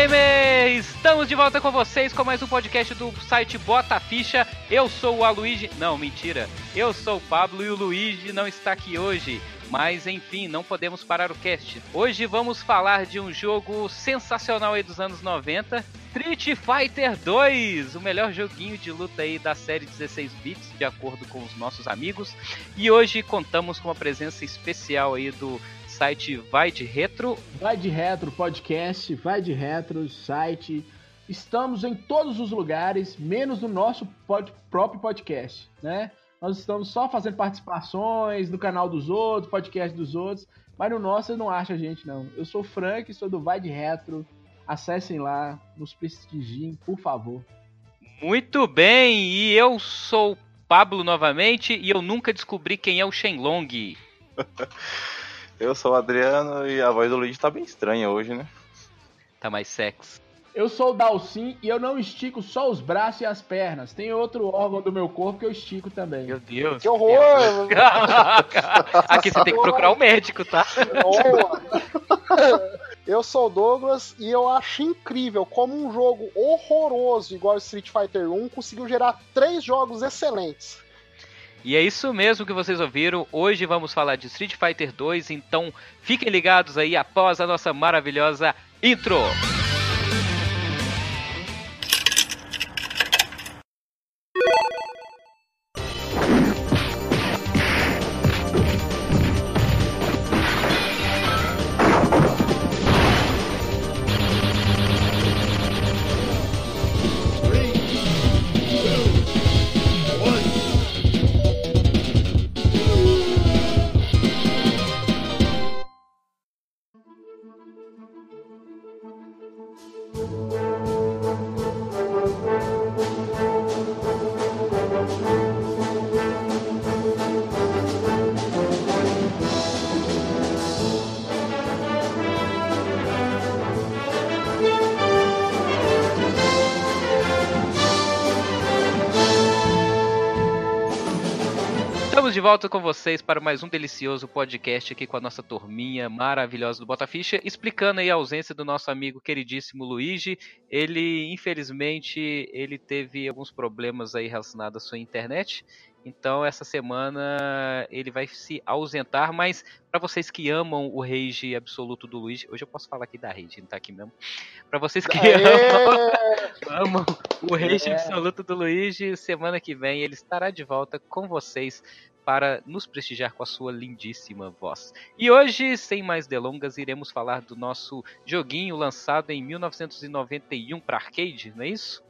Gamer! Estamos de volta com vocês com mais um podcast do site Bota Ficha. Eu sou o Aloysio. Não, mentira. Eu sou o Pablo e o Luigi não está aqui hoje. Mas enfim, não podemos parar o cast. Hoje vamos falar de um jogo sensacional aí dos anos 90, Street Fighter 2, o melhor joguinho de luta aí da série 16 bits, de acordo com os nossos amigos. E hoje contamos com uma presença especial aí do site Vai de Retro. Vai de Retro podcast, Vai de Retro site. Estamos em todos os lugares, menos no nosso pod, próprio podcast, né? Nós estamos só fazendo participações no canal dos outros, podcast dos outros, mas no nosso não acha a gente não. Eu sou o Frank, sou do Vai de Retro. Acessem lá, nos prestigiem, por favor. Muito bem, e eu sou o Pablo novamente e eu nunca descobri quem é o Shenlong. Eu sou o Adriano e a voz do Luigi tá bem estranha hoje, né? Tá mais sexy. Eu sou o Dalcin e eu não estico só os braços e as pernas. Tem outro órgão do meu corpo que eu estico também. Meu Deus. Que horror! Aqui você tem que procurar um médico, tá? Eu sou o Douglas e eu acho incrível como um jogo horroroso igual Street Fighter 1 conseguiu gerar três jogos excelentes. E é isso mesmo que vocês ouviram. Hoje vamos falar de Street Fighter 2, então fiquem ligados aí após a nossa maravilhosa intro. Estamos de volta com vocês para mais um delicioso podcast aqui com a nossa turminha maravilhosa do Botaficha, explicando aí a ausência do nosso amigo queridíssimo Luigi. Ele, infelizmente, ele teve alguns problemas aí relacionados à sua internet. Então, essa semana ele vai se ausentar, mas para vocês que amam o rage absoluto do Luigi, hoje eu posso falar aqui da rage, não tá aqui mesmo. Para vocês que amam, amam o rage É. absoluto do Luigi, semana que vem ele estará de volta com vocês para nos prestigiar com a sua lindíssima voz. E hoje, sem mais delongas, iremos falar do nosso joguinho lançado em 1991 para arcade, não é isso?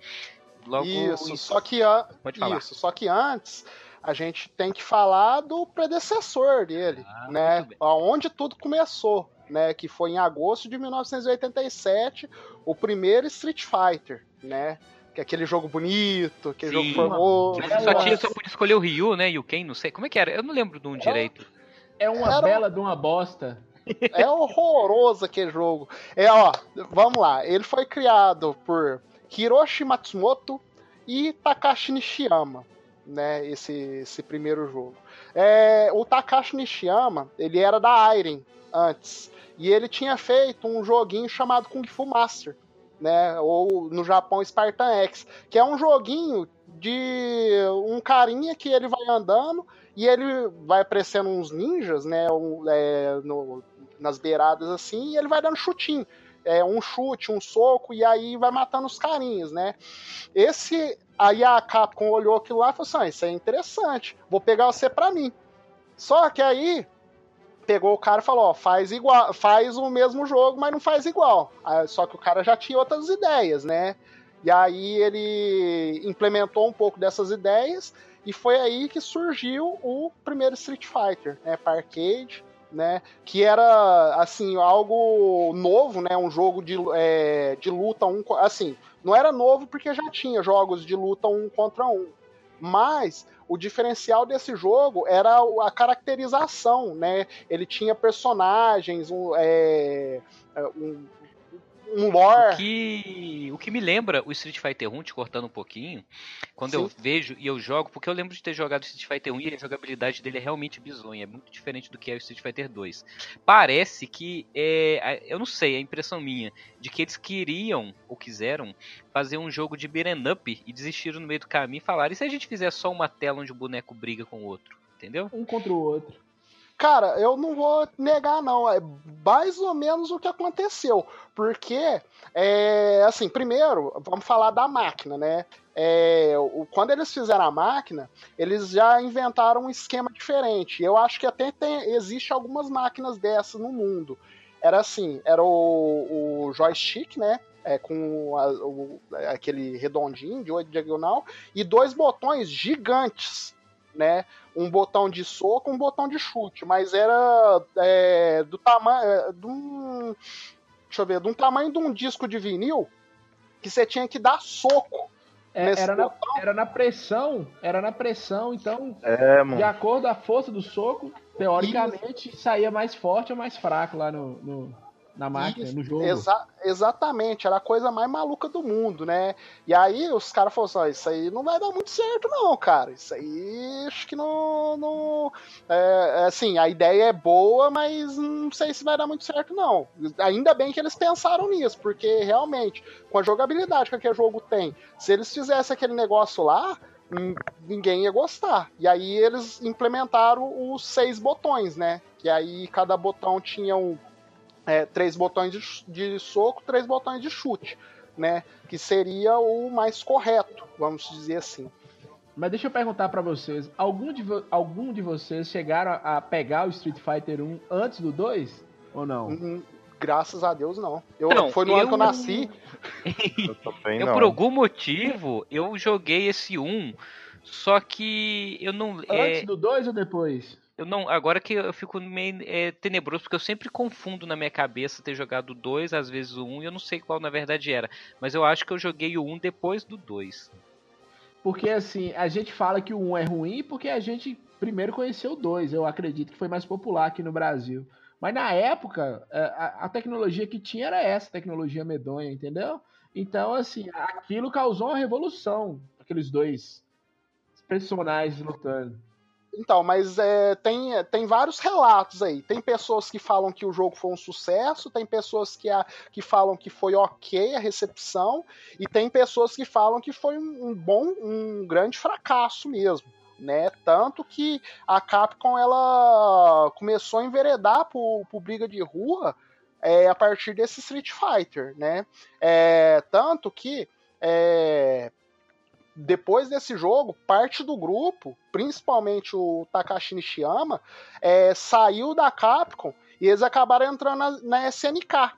Logo isso, em- só que a... Pode falar. isso, só que antes a gente tem que falar do predecessor dele, Ah, né? Aonde tudo começou, né? Que foi em agosto de 1987, o primeiro Street Fighter, né? Que é aquele jogo bonito, aquele Sim. jogo formoso. Mas só, tinha, só podia escolher o Ryu, né? E o Ken, não sei. Como é que era? Eu não lembro de um direito. É uma Era bela de uma bosta. É horroroso aquele jogo. É, ó, vamos lá. Ele foi criado por Hiroshi Matsumoto e Takashi Nishiyama, né? Esse, esse primeiro jogo. É, o Takashi Nishiyama, ele era da Iron antes. E ele tinha feito um joguinho chamado Kung Fu Master, né? Ou no Japão Spartan X, que é um joguinho de um carinha que ele vai andando e ele vai aparecendo uns ninjas, né? um- é, no- nas beiradas assim, e ele vai dando chutinho. É, um chute, um soco, e aí vai matando os carinhas, né? Esse. Aí a Capcom olhou aquilo lá e falou assim: ah, isso é interessante, vou pegar você pra mim. Só que aí pegou o cara e falou: ó, faz igual, faz o mesmo jogo, mas não faz igual. Aí, só que o cara já tinha outras ideias, né? E aí ele implementou um pouco dessas ideias e foi aí que surgiu o primeiro Street Fighter, né, para arcade, né, que era assim algo novo, né, um jogo de, é, de luta um, assim, não era novo porque já tinha jogos de luta um contra um, mas o diferencial desse jogo era a caracterização, né? Ele tinha personagens, um, é, é, um- um lore. O que, o que me lembra o Street Fighter 1, te cortando um pouquinho, quando Sim. eu vejo e eu jogo, porque eu lembro de ter jogado Street Fighter 1 e a jogabilidade dele é realmente bizonha, é muito diferente do que é o Street Fighter 2. Parece que, é, eu não sei, é a impressão minha, de que eles queriam ou quiseram fazer um jogo de beat'em up e desistiram no meio do caminho e falaram, e se a gente fizer só uma tela onde o boneco briga com o outro? Entendeu? Um contra o outro. Cara, eu não vou negar, não. É mais ou menos o que aconteceu. Porque, é, assim, primeiro, vamos falar da máquina, né? É, o, quando eles fizeram a máquina, eles já inventaram um esquema diferente. Eu acho que até tem, existe algumas máquinas dessas no mundo. Era assim, era o, o joystick, né? É, com a, o, aquele redondinho de oito diagonal e dois botões gigantes né? Um botão de soco, um botão de chute, mas era é, do tamanho, é, de um, deixa eu ver, de um tamanho de um disco de vinil que você tinha que dar soco. É, era, na, era, na, pressão, era na pressão, então, é, de acordo com a força do soco, teoricamente, saía mais forte ou mais fraco lá no, no na máquina, no jogo. Exa exatamente, era a coisa mais maluca do mundo, né? E aí os caras falaram assim: isso aí não vai dar muito certo, não, cara. Isso aí acho que não. não é, é, assim, a ideia é boa, mas não sei se vai dar muito certo, não. Ainda bem que eles pensaram nisso, porque realmente, com a jogabilidade que aquele jogo tem, se eles fizessem aquele negócio lá, ninguém ia gostar. E aí eles implementaram os seis botões, né? Que aí cada botão tinha um é, três botões de, de soco, três botões de chute, né? Que seria o mais correto, vamos dizer assim. Mas deixa eu perguntar para vocês, algum de, algum de vocês chegaram a pegar o Street Fighter 1 antes do 2 ou não? Hum, graças a Deus não. Eu, não, foi no eu... ano que eu nasci. eu, eu por algum motivo, eu joguei esse 1, só que eu não... Antes é... do 2 ou depois? Eu não, agora que eu fico meio é, tenebroso, porque eu sempre confundo na minha cabeça ter jogado 2, às vezes o 1, um, e eu não sei qual na verdade era. Mas eu acho que eu joguei o 1 um depois do 2. Porque assim, a gente fala que o 1 um é ruim porque a gente primeiro conheceu o 2. Eu acredito que foi mais popular aqui no Brasil. Mas na época, é, a, a tecnologia que tinha era essa tecnologia medonha, entendeu? Então, assim, aquilo causou uma revolução, aqueles dois personagens lutando. Então, mas é, tem, tem vários relatos aí. Tem pessoas que falam que o jogo foi um sucesso, tem pessoas que, a, que falam que foi ok a recepção, e tem pessoas que falam que foi um, um bom, um grande fracasso mesmo. Né? Tanto que a Capcom ela começou a enveredar por, por briga de rua é, a partir desse Street Fighter, né? É, tanto que é, depois desse jogo, parte do grupo, principalmente o Takashi Nishiyama, é, saiu da Capcom e eles acabaram entrando na, na SNK.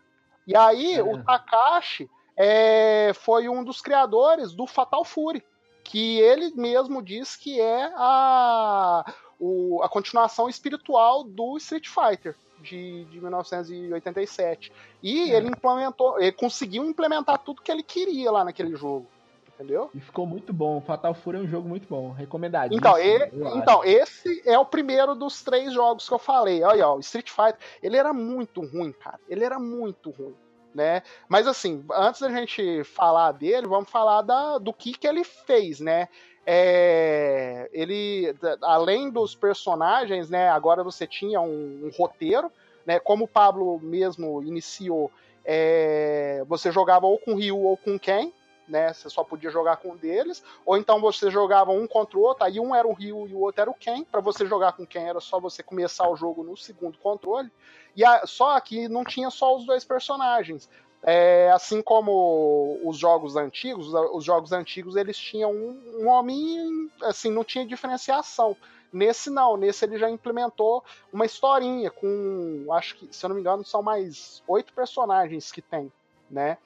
E aí é. o Takashi é, foi um dos criadores do Fatal Fury, que ele mesmo diz que é a, o, a continuação espiritual do Street Fighter. De, de 1987. E é. ele implementou, ele conseguiu implementar tudo que ele queria lá naquele jogo entendeu? E ficou muito bom. Fatal Fury é um jogo muito bom, recomendadíssimo. Então, ele, então esse é o primeiro dos três jogos que eu falei. Olha, ó, o Street Fighter, ele era muito ruim, cara. Ele era muito ruim. Né? Mas assim, antes da gente falar dele, vamos falar da, do que, que ele fez, né? É, ele, além dos personagens, né? Agora você tinha um, um roteiro, né? Como o Pablo mesmo iniciou, é, você jogava ou com Ryu ou com Ken, né? Você só podia jogar com um deles, ou então você jogava um contra o outro, aí um era o Ryu e o outro era o Ken. Para você jogar com quem era só você começar o jogo no segundo controle. E a, só que não tinha só os dois personagens. É, assim como os jogos antigos, os jogos antigos eles tinham um, um homem, assim, não tinha diferenciação. Nesse não, nesse ele já implementou uma historinha com, acho que, se eu não me engano, são mais oito personagens que tem, né?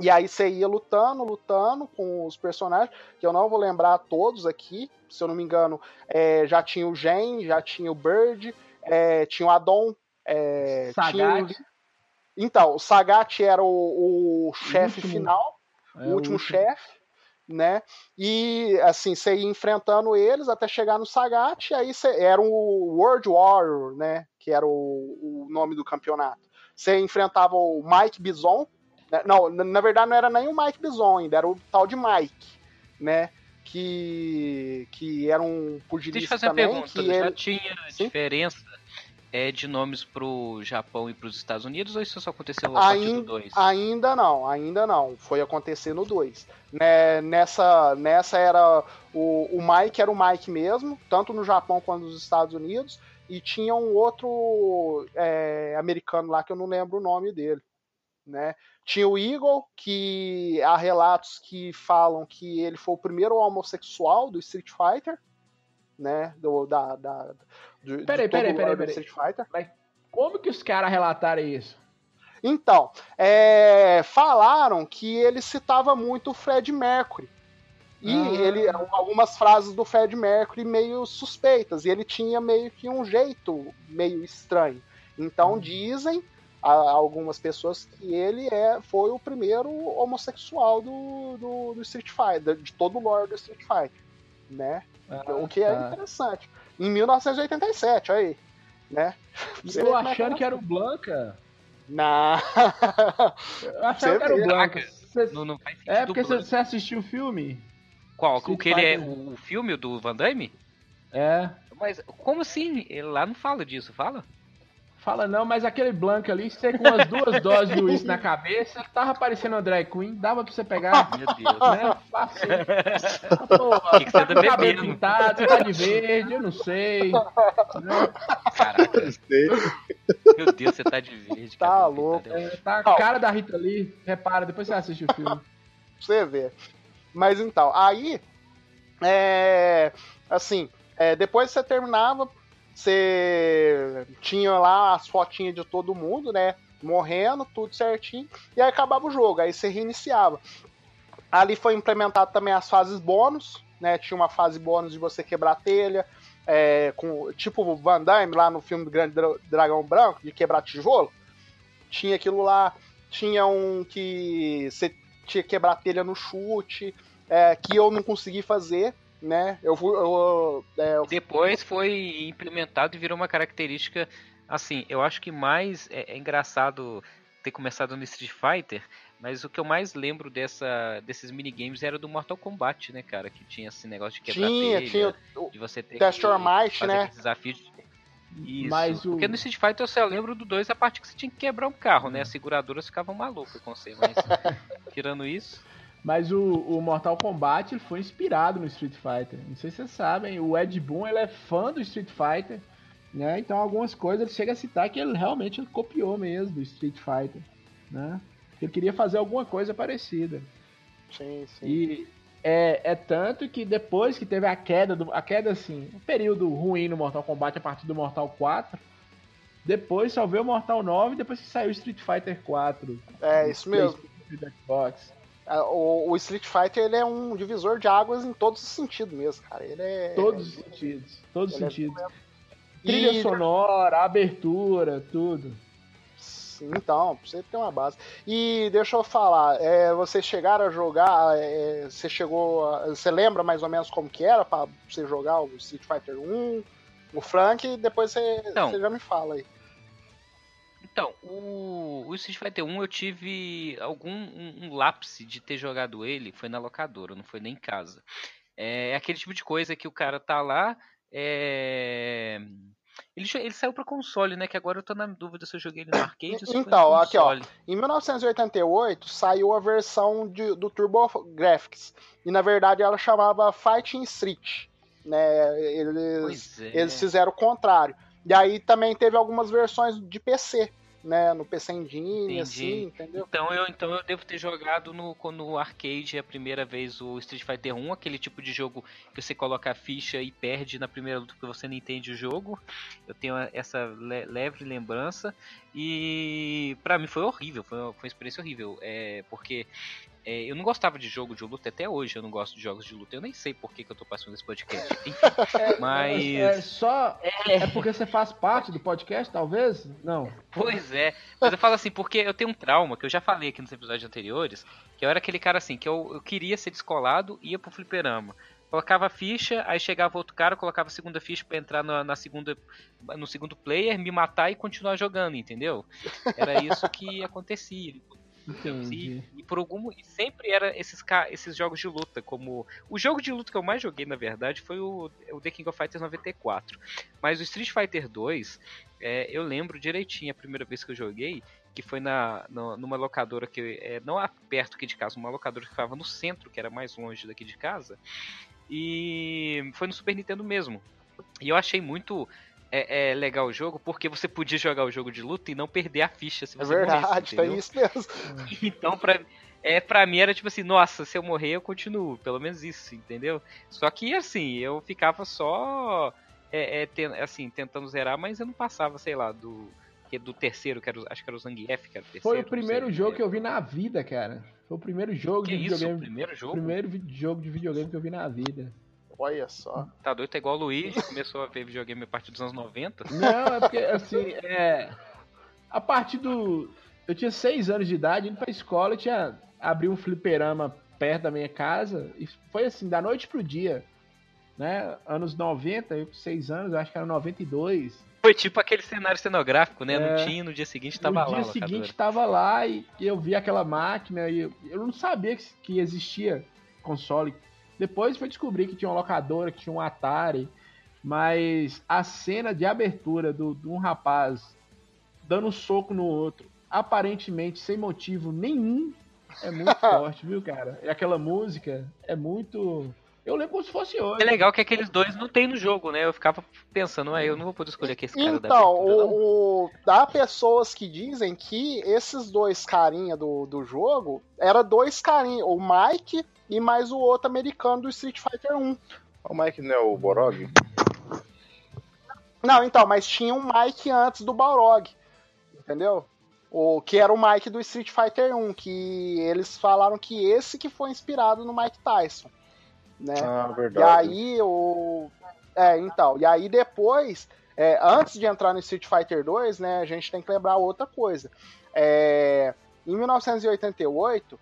E aí você ia lutando, lutando com os personagens, que eu não vou lembrar todos aqui, se eu não me engano, é, já tinha o Gen, já tinha o Bird, é, tinha o Adon, é, Sagat. O... Então, o Sagat era o, o chefe final, é, o último chefe, né? E assim, você ia enfrentando eles até chegar no Sagat, e aí você, era o World Warrior, né? Que era o, o nome do campeonato. Você enfrentava o Mike Bison, não, na verdade não era nem o Mike Bison ainda, era o tal de Mike, né? Que, que era um pugilista Deixa eu fazer uma também. pergunta. que Já ele- tinha Sim? diferença é, de nomes pro Japão e pros Estados Unidos ou isso só aconteceu a partir do Ainda, 2? ainda não, ainda não. Foi acontecer no 2. Né, nessa, nessa era. O, o Mike era o Mike mesmo, tanto no Japão quanto nos Estados Unidos. E tinha um outro é, americano lá que eu não lembro o nome dele. Né? Tinha o Eagle, que há relatos que falam que ele foi o primeiro homossexual do Street Fighter. Né? Do, da, da, do, Peraí, todo peraí, peraí, do peraí. Street Fighter. Como que os caras relataram isso? Então, é, falaram que ele citava muito o Fred Mercury. E Ah. ele algumas frases do Fred Mercury meio suspeitas. E ele tinha meio que um jeito meio estranho. Então Hum. dizem a, algumas pessoas que ele é, foi o primeiro homossexual do, do, do Street Fighter, de todo o lore do Street Fighter. Né? o que é tá. interessante. Em 1987, olha aí. Né? Eu achando que era- o Blanca. Não. Eu achava que era o. Blanca. Você- Não, não faz. É porque Blanca. você assistiu o filme? Qual? O Street que ele é Fighter. o, o filme do Van Damme? É. Mas como assim? Ele lá não fala disso, fala? Fala não, mas aquele Blanca ali, você com umas duas doses de uísque na cabeça, tava parecendo uma drag queen, dava pra você pegar, Meu Deus. né? Fácil. Porra, Que que você tá com o cabelo bebendo? pintado, você tá de verde, eu não sei. Né? Caraca, meu Deus, você tá de verde. Tá cara. louco. É, tá a cara da Rita Lee, repara, depois você assiste o filme. Pra você ver. Mas então, aí. É. Assim, é, depois você terminava, você tinha lá as fotinhas de todo mundo, né? Morrendo, tudo certinho. E aí acabava o jogo, aí você reiniciava. Ali foi implementado também as fases bônus, né? Tinha uma fase bônus de você quebrar telha. é, com, tipo o Van Damme lá no filme do Grande Dra- Dragão Branco, de quebrar tijolo. Tinha aquilo lá. Tinha um que você tinha que quebrar telha no chute, é, que eu não consegui fazer, né? Eu fui. Eu, é, eu- Depois foi implementado e virou uma característica. Assim, eu acho que mais é, é engraçado ter começado no Street Fighter, mas o que eu mais lembro dessa, desses minigames era do Mortal Kombat, né, cara? Que tinha esse negócio de quebrar tinha, telha, tinha o de você ter Test que Might, fazer né? aqueles desafios. Isso. Mas o- Porque no Street Fighter eu só lembro do 2 a parte que você tinha que quebrar um carro, Hum. né? As seguradoras ficavam malucas com você, mas tirando isso. Mas o, o Mortal Kombat foi inspirado no Street Fighter. Não sei se vocês sabem, o Ed Boon ele é fã do Street Fighter, né? Então algumas coisas ele chega a citar que ele realmente copiou mesmo do Street Fighter, né? Ele queria fazer alguma coisa parecida. Sim, sim. E é, é tanto que depois que teve a queda, do, a queda assim, um período ruim no Mortal Kombat a partir do Mortal 4, depois só veio o Mortal 9 depois que saiu o Street Fighter 4. É isso mesmo. Xbox. É, O, o Street Fighter ele é um divisor de águas em todos os sentidos mesmo, cara. Ele é. Todos os sentidos. Todos os é sentidos. E- Trilha sonora, abertura, tudo. Então, pra você ter uma base. E deixa eu falar, é, vocês chegaram a jogar, é, você chegou. a- você lembra mais ou menos como que era pra você jogar o Street Fighter 1, o Frank, e depois você, Então. você já me fala aí. Então, o, o Street Fighter 1 eu tive algum um, um lapse de ter jogado ele, foi na locadora, não foi nem em casa. É aquele tipo de coisa que o cara tá lá, é... Ele, ele saiu pra console, né? Que agora eu tô na dúvida se eu joguei ele no arcade ou se Então, aqui, ó. Em 1988 saiu a versão de- do Turbo Graphics. E na verdade ela chamava Fighting Street. Né? Eles, é. eles fizeram o contrário. E aí também teve algumas versões de PC, né? No PC Engine, Entendi. assim, entendeu? Então eu, então eu devo ter jogado no, no arcade a primeira vez o Street Fighter 1, aquele tipo de jogo que você coloca a ficha e perde na primeira luta porque você não entende o jogo. Eu tenho essa le- leve lembrança e pra mim foi horrível, foi uma, foi uma experiência horrível, é, porque é, eu não gostava de jogo de luta até hoje, eu não gosto de jogos de luta. Eu nem sei por que, que eu tô passando esse podcast. Enfim, mas É só. É porque você faz parte do podcast, talvez? Não. Pois é, mas eu falo assim, porque eu tenho um trauma, que eu já falei aqui nos episódios anteriores, que eu era aquele cara assim, que eu, eu queria ser descolado, ia pro fliperama. Colocava a ficha, aí chegava outro cara, colocava a segunda ficha pra entrar na, na segunda, no segundo player, me matar e continuar jogando, entendeu? Era isso que acontecia. E, e por algum e sempre era esses esses jogos de luta, como o jogo de luta que eu mais joguei na verdade foi o, o The King of Fighters 94. Mas o Street Fighter 2, é, eu lembro direitinho a primeira vez que eu joguei, que foi na no- numa locadora que é, não perto aqui de casa, uma locadora que ficava no centro, que era mais longe daqui de casa. E foi no Super Nintendo mesmo. E eu achei muito é, é, legal o jogo porque você podia jogar o jogo de luta e não perder a ficha se É você verdade, morresse, tá entendeu? isso mesmo. Então, pra, é, pra mim era tipo assim, nossa, se eu morrer eu continuo, pelo menos isso, entendeu? Só que assim, eu ficava só é, é, ten- assim, tentando zerar, mas eu não passava, sei lá, do, do terceiro, que era, o- acho que era o Zangief, que era o terceiro. Foi o primeiro sei, jogo né? que eu vi na vida, cara. Foi o primeiro jogo Que de isso, o videogame. primeiro jogo? Primeiro jogo de videogame que eu vi na vida. Olha só. Tá doido, tá igual o Luiz, começou a ver videogame a partir dos anos 90. Não, é porque, assim, é. A partir do. Eu tinha seis anos de idade, indo pra escola, eu tinha. Abri um fliperama perto da minha casa. E foi assim, da noite pro dia. Né? Anos 90, eu com seis anos, eu acho que era 92. Foi tipo aquele cenário cenográfico, né? É. Não tinha, no dia seguinte tava no lá. dia a locadora. seguinte tava lá e eu vi aquela máquina e eu, eu não sabia que, que existia console. Depois foi descobrir que tinha uma locadora, que tinha um Atari, mas a cena de abertura do- de um rapaz dando um soco no outro, aparentemente sem motivo nenhum, é muito forte, viu, cara? E aquela música é muito. Eu lembro como se fosse hoje. É legal que aqueles dois não tem no jogo, né? Eu ficava pensando, ah, eu não vou poder escolher aqui esse cara da Então, abertura, não. o, o- há pessoas que dizem que esses dois carinha do, do jogo era dois carinha, o Mike e mais o outro americano do Street Fighter 1. O Mike não é o Borog? Não, então, mas tinha um Mike antes do Balrog, entendeu? O que era o Mike do Street Fighter 1, que eles falaram que esse que foi inspirado no Mike Tyson, né? Ah, E verdade. aí o. É, então. E aí depois, é, antes de entrar no Street Fighter 2, né, a gente tem que lembrar outra coisa. É, em 1988,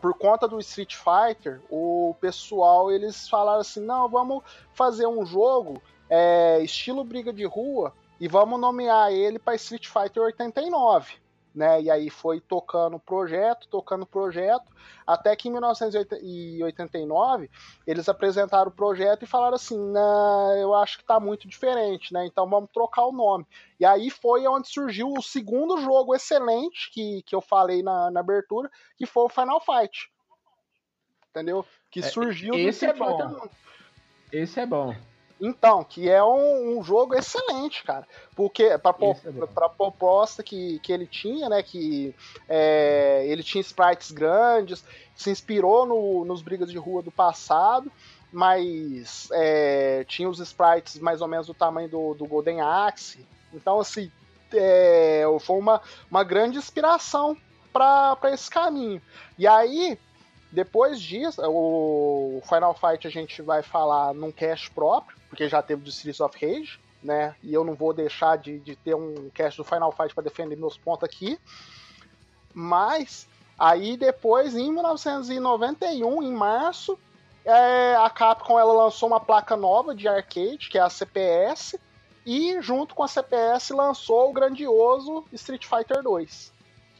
por conta do Street Fighter, o pessoal eles falaram assim: não, vamos fazer um jogo é, estilo briga de rua e vamos nomear ele para Street Fighter 89. Né? E aí foi tocando o projeto, tocando o projeto, até que em 1989 eles apresentaram o projeto e falaram assim: não, eu acho que tá muito diferente, né? Então vamos trocar o nome. E aí foi onde surgiu o segundo jogo excelente que, que eu falei na, na abertura, que foi o Final Fight. Entendeu? Que É, surgiu do esse é bom. 1. Esse é bom. Então, que é um, um jogo excelente, cara. Porque pra, po- Esse é pra proposta que, que ele tinha, né? Que é, ele tinha sprites grandes, se inspirou no- nos brigas de rua do passado, mas é, tinha os sprites mais ou menos do tamanho do, do Golden Axe. Então, assim, é, foi uma, uma grande inspiração para esse caminho. E aí, depois disso, o Final Fight a gente vai falar num cast próprio, porque já teve do Streets of Rage, né? E eu não vou deixar de, de ter um cast do Final Fight para defender meus pontos aqui. Mas aí depois, em 1991, em março, é, a Capcom ela lançou uma placa nova de arcade, que é a CPS, e junto com a CPS lançou o grandioso Street Fighter 2.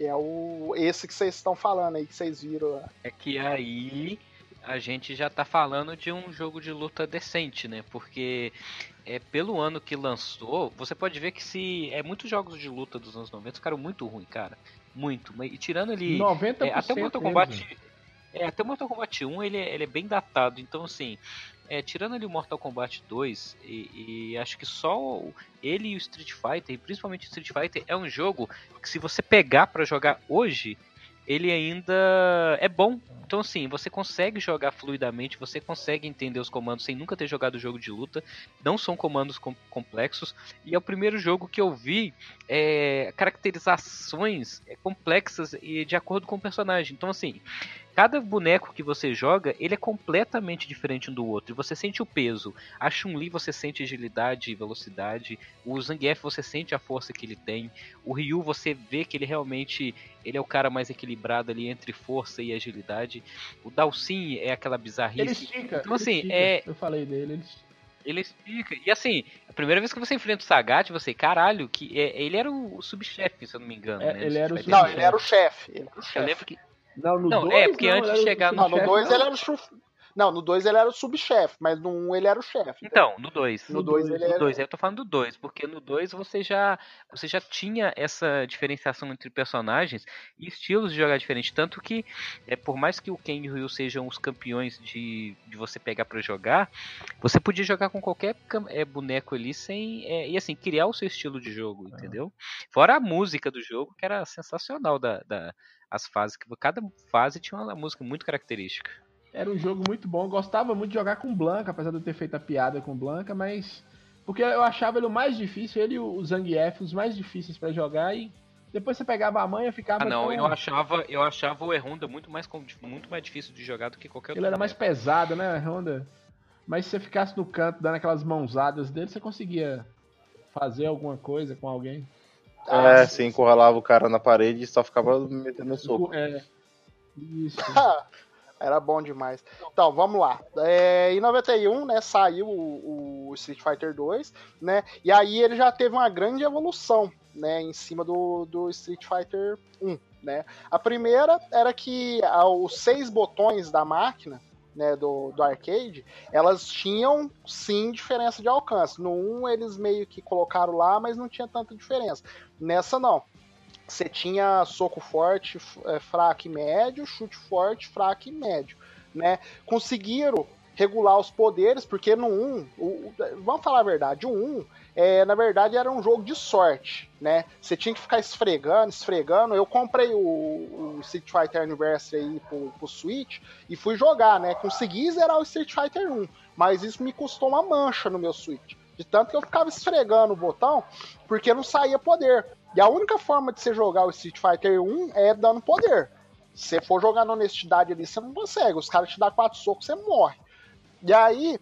Que é o esse que vocês estão falando aí, que vocês viram. É que aí a gente já tá falando de um jogo de luta decente, né? Porque é pelo ano que lançou, você pode ver que se é muitos jogos de luta dos anos 90 ficaram muito ruim, cara. Muito. Mas- E tirando ali 90% é, até o Mortal. Kombat é, até o Mortal Kombat 1 ele, é- ele é bem datado, então assim, é, tirando ali o Mortal Kombat 2 e, e acho que só ele e o Street Fighter, e principalmente o Street Fighter, é um jogo que se você pegar pra jogar hoje, ele ainda é bom. Então, assim, você consegue jogar fluidamente, você consegue entender os comandos sem nunca ter jogado jogo de luta. Não são comandos com- complexos. E é o primeiro jogo que eu vi é, caracterizações é, complexas e de acordo com o personagem. Então, assim, cada boneco que você joga, ele é completamente diferente um do outro. Você sente o peso. A Chun-Li você sente agilidade e velocidade. O Zangief você sente a força que ele tem. O Ryu você vê que ele realmente ele é o cara mais equilibrado ali entre força e agilidade. O Dalsin é aquela bizarrice. Ele estica. Então, ele assim, estica. é- Eu falei dele, ele estica. Ele explica. E assim, a primeira vez que você enfrenta o Sagat, você, caralho, que é, ele era o subchefe, se eu não me engano. É, né? ele era o Não, ele era o chefe. ele era o Eu chefe. lembro que. Não, no Não, dois, é, porque não, antes de chegar no- Não, no subchefe, 2 não. ele era o chuf... Não, no 2 ele era o subchefe, mas no 1 um ele era o chefe. Então, no 2. No 2 dois, ele No era. 2, eu tô falando do 2, porque no 2 você já, você já tinha essa diferenciação entre personagens e estilos de jogar diferente. Tanto que, é, por mais que o Ken e o Ryu sejam os campeões de, de você pegar pra jogar, você podia jogar com qualquer é, boneco ali sem. é, e assim, criar o seu estilo de jogo, entendeu? Fora a música do jogo, que era sensacional da, da- as fases, que cada fase tinha uma música muito característica. Era um jogo muito bom. Eu gostava muito de jogar com Blanca, apesar de eu ter feito a piada com Blanca, mas. Porque eu achava ele o mais difícil, ele e o Zangief, os mais difíceis pra jogar, e depois você pegava a manha ficava. Ah, não, tão- eu achava, eu achava o E-Honda muito mais, muito mais difícil de jogar do que qualquer outro. Ele era mais pesado, né, Honda? Mas se você ficasse no canto dando aquelas mãozadas dele, você conseguia fazer alguma coisa com alguém. Ah, é, você encurralava o cara na parede e só ficava metendo soco. É. Isso. Era bom demais. Então, vamos lá. É, em 91, né, saiu o, o Street Fighter 2, né? E aí ele já teve uma grande evolução, né, em cima do, do Street Fighter 1, né? A primeira era que os seis botões da máquina, né, do, do arcade, elas tinham sim diferença de alcance. No 1 eles meio que colocaram lá, mas não tinha tanta diferença. Nessa não. Você tinha soco forte, eh, fraco e médio, chute forte, fraco e médio, né? Conseguiram regular os poderes, porque no 1, o- vamos falar a verdade, o 1, é, na verdade, era um jogo de sorte, né? Você tinha que ficar esfregando, esfregando. Eu comprei o, o Street Fighter Anniversary aí pro, pro Switch e fui jogar, né? Consegui zerar o Street Fighter 1, mas isso me custou uma mancha no meu Switch. De tanto que eu ficava esfregando o botão, porque não saía poder. E a única forma de você jogar o Street Fighter 1 é dando poder. Se for jogar na honestidade ali, você não consegue. Os caras te dão quatro socos, você morre. E aí,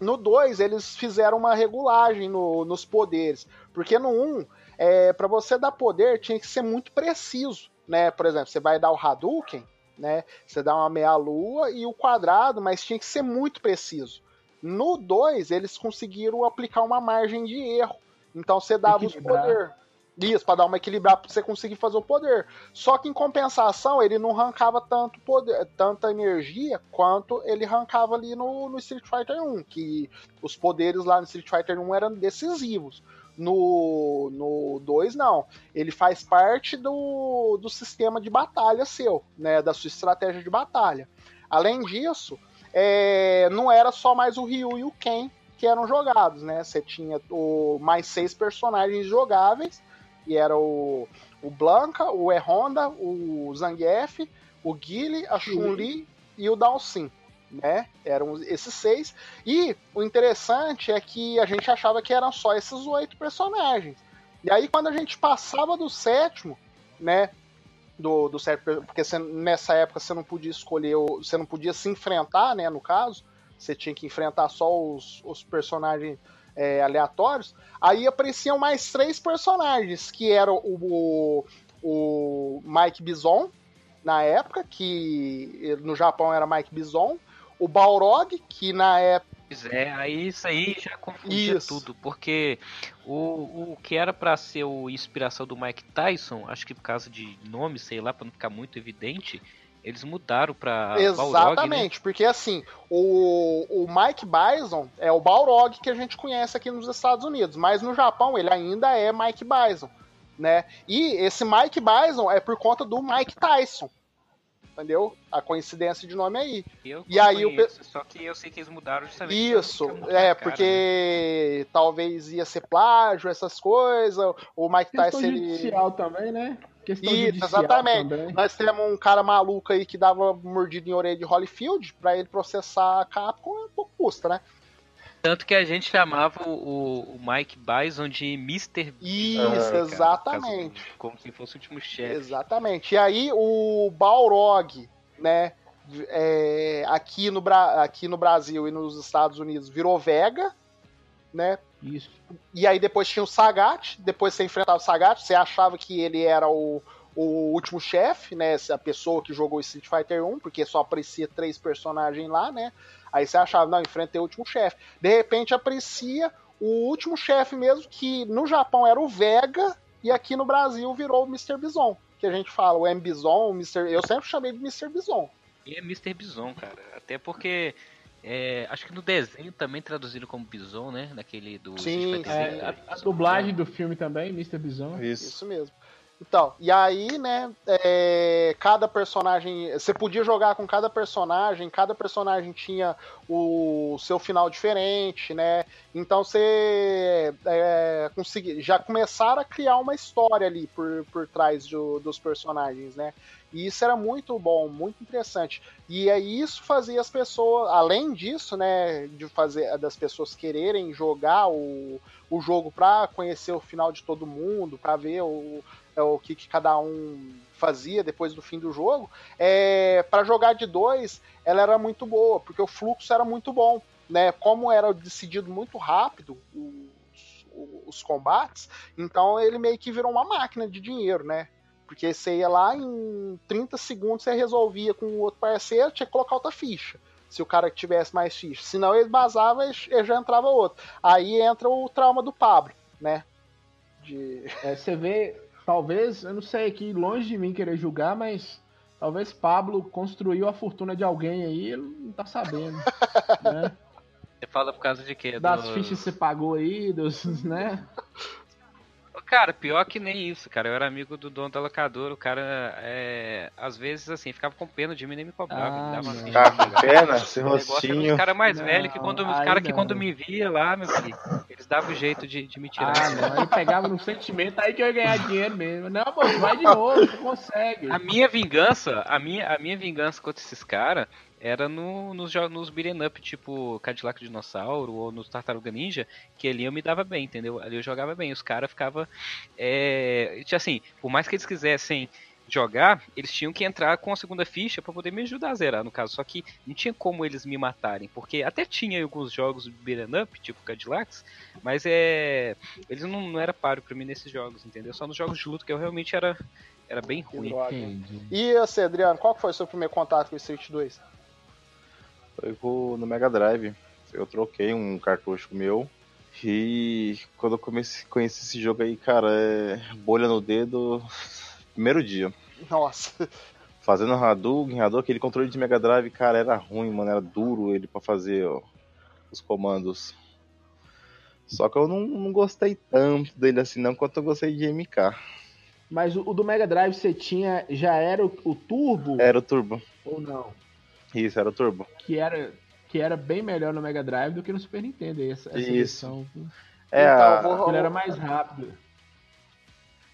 no 2, eles fizeram uma regulagem no- nos poderes. Porque no 1, é, para você dar poder, tinha que ser muito preciso. Né? Por exemplo, você vai dar o Hadouken, né? Você dá uma meia-lua e o quadrado, mas tinha que ser muito preciso. No 2, eles conseguiram aplicar uma margem de erro. Então você dava os Equilibrar. Isso, pra dar uma equilibrada pra você conseguir fazer o poder. Só que em compensação, ele não arrancava tanto poder, tanta energia quanto ele arrancava ali no, no Street Fighter 1, que os poderes lá no Street Fighter 1 eram decisivos. No, no 2, não. Ele faz parte do, do sistema de batalha seu, né? Da sua estratégia de batalha. Além disso, é, não era só mais o Ryu e o Ken que eram jogados, né? Você tinha o, mais seis personagens jogáveis, e era o, o Blanca, o E-Honda, o Zangief, o Guile, a Chun-Li e o Dalsin, né? Eram esses seis. E o interessante é que a gente achava que eram só esses oito personagens. E aí, quando a gente passava do sétimo, né? Do, do sétimo, porque você- nessa época você não podia escolher, você não podia se enfrentar, né? No caso, você tinha que enfrentar só os, os personagens é, aleatórios. Aí apareciam mais três personagens, que eram o, o Mike Bison, na época, que no Japão era Mike Bison, o Balrog, que na época. Pois é, aí isso aí já confundia Isso. tudo, porque o, o que era pra ser a inspiração do Mike Tyson, acho que por causa de nome, sei lá, pra não ficar muito evidente, eles mudaram pra Balrog, né? Exatamente, porque assim, o, o Mike Bison é o Balrog que a gente conhece aqui nos Estados Unidos, mas no Japão ele ainda é Mike Bison, né? E esse Mike Bison é por conta do Mike Tyson. Entendeu? A coincidência de nome aí. Eu E aí o conheço, Só que eu sei que eles mudaram justamente Isso, é, na cara, né? porque talvez ia ser plágio, essas coisas. O Mike Questão Tyson ele. judicial também, né? Questão Isso, exatamente. também. Nós temos um cara maluco aí que dava mordida em orelha de Holyfield, pra ele processar a Capcom, é pouco custa, né? Tanto que a gente chamava o, o Mike Bison de Mr. Isso, Bison, cara, exatamente. do- Como se fosse o último chefe. Exatamente. E aí o Balrog, né? é, aqui, no aqui no Brasil e nos Estados Unidos virou Vega, né? Isso. E aí depois tinha o Sagat, depois você enfrentava o Sagat, você achava que ele era o, o último chefe, né? A pessoa que jogou Street Fighter 1, porque só aparecia três personagens lá, né? Aí você achava, não, enfrentei o último chefe. De repente aparecia o último chefe mesmo, que no Japão era o Vega, e aqui no Brasil virou o Mr. Bison. Que a gente fala, o M. Bison, o Mr. Eu sempre chamei de Mr. Bison. E é Mr. Bison, cara. Até porque. É, acho que no desenho também traduziram como Bison, né? Naquele do. Sim, é, a, a, dublagem do filme também, Mr. Bison. Isso. Isso mesmo. Então, e aí, né, é, cada personagem. Você podia jogar com cada personagem, cada personagem tinha o seu final diferente, né? Então você é, consegui, já começaram a criar uma história ali por, por trás do, dos personagens, né? E isso era muito bom, muito interessante. E aí isso fazia as pessoas, além disso, né, de fazer das pessoas quererem jogar o, o jogo para conhecer o final de todo mundo, para ver o, é o que, que cada um fazia depois do fim do jogo, é, para jogar de dois, ela era muito boa, porque o fluxo era muito bom. Né? Como era decidido muito rápido os, os combates, então ele meio que virou uma máquina de dinheiro, né? Porque você ia lá em 30 segundos você resolvia com o outro parceiro, tinha que colocar outra ficha. Se o cara tivesse mais ficha. Senão ele basava e já entrava outro. Aí entra o trauma do Pablo, né? De... É, você vê talvez, eu não sei aqui, longe de mim querer julgar, mas talvez Pablo construiu a fortuna de alguém aí, ele não tá sabendo, né? Você fala por causa de quê? Das do... fichas que você pagou aí, dos, né? Cara, pior que nem isso, cara. Eu era amigo do dono da locadora. O cara, é, às vezes, assim, ficava com pena de mim nem me cobrava. Ah, me dava uma com pena, esse rostinho. Os caras mais velhos, que quando, os caras que quando me via lá, meu filho, eles davam jeito de, de me tirar. Ah, não. Ele pegava no sentimento aí que eu ia ganhar dinheiro mesmo. Não, pô, vai de novo, tu consegue. A minha vingança, a minha, a minha vingança contra esses caras era no, nos, nos beat'em up, tipo Cadillac Dinossauro ou no Tartaruga Ninja, que ali eu me dava bem, entendeu? Ali eu jogava bem. Os caras ficavam. É, assim, por mais que eles quisessem jogar, eles tinham que entrar com a segunda ficha para poder me ajudar a zerar, no caso. Só que não tinha como eles me matarem, porque até tinha alguns jogos beat'em up, tipo Cadillacs, mas é. Eles não, não era páreo para mim nesses jogos, entendeu? Só nos jogos de luta que eu realmente era, era bem ruim. E você, Adriano, qual foi o seu primeiro contato com o Street 2? Foi no Mega Drive. Eu troquei um cartucho meu. E quando eu comecei, conheci esse jogo aí, cara, é bolha no dedo, primeiro dia. Nossa. Fazendo Hadouken, Hadouken, aquele controle de Mega Drive, cara, era ruim, mano, era duro ele para fazer ó, os comandos. Só que eu não, não gostei tanto dele assim não, quanto eu gostei de MK. Mas o, o do Mega Drive você tinha, já era o, o Turbo? Era o Turbo. Ou não? Isso, era o Turbo. Que era, que era bem melhor no Mega Drive do que no Super Nintendo, essa, essa Isso. É, então, Ele era mais rápido.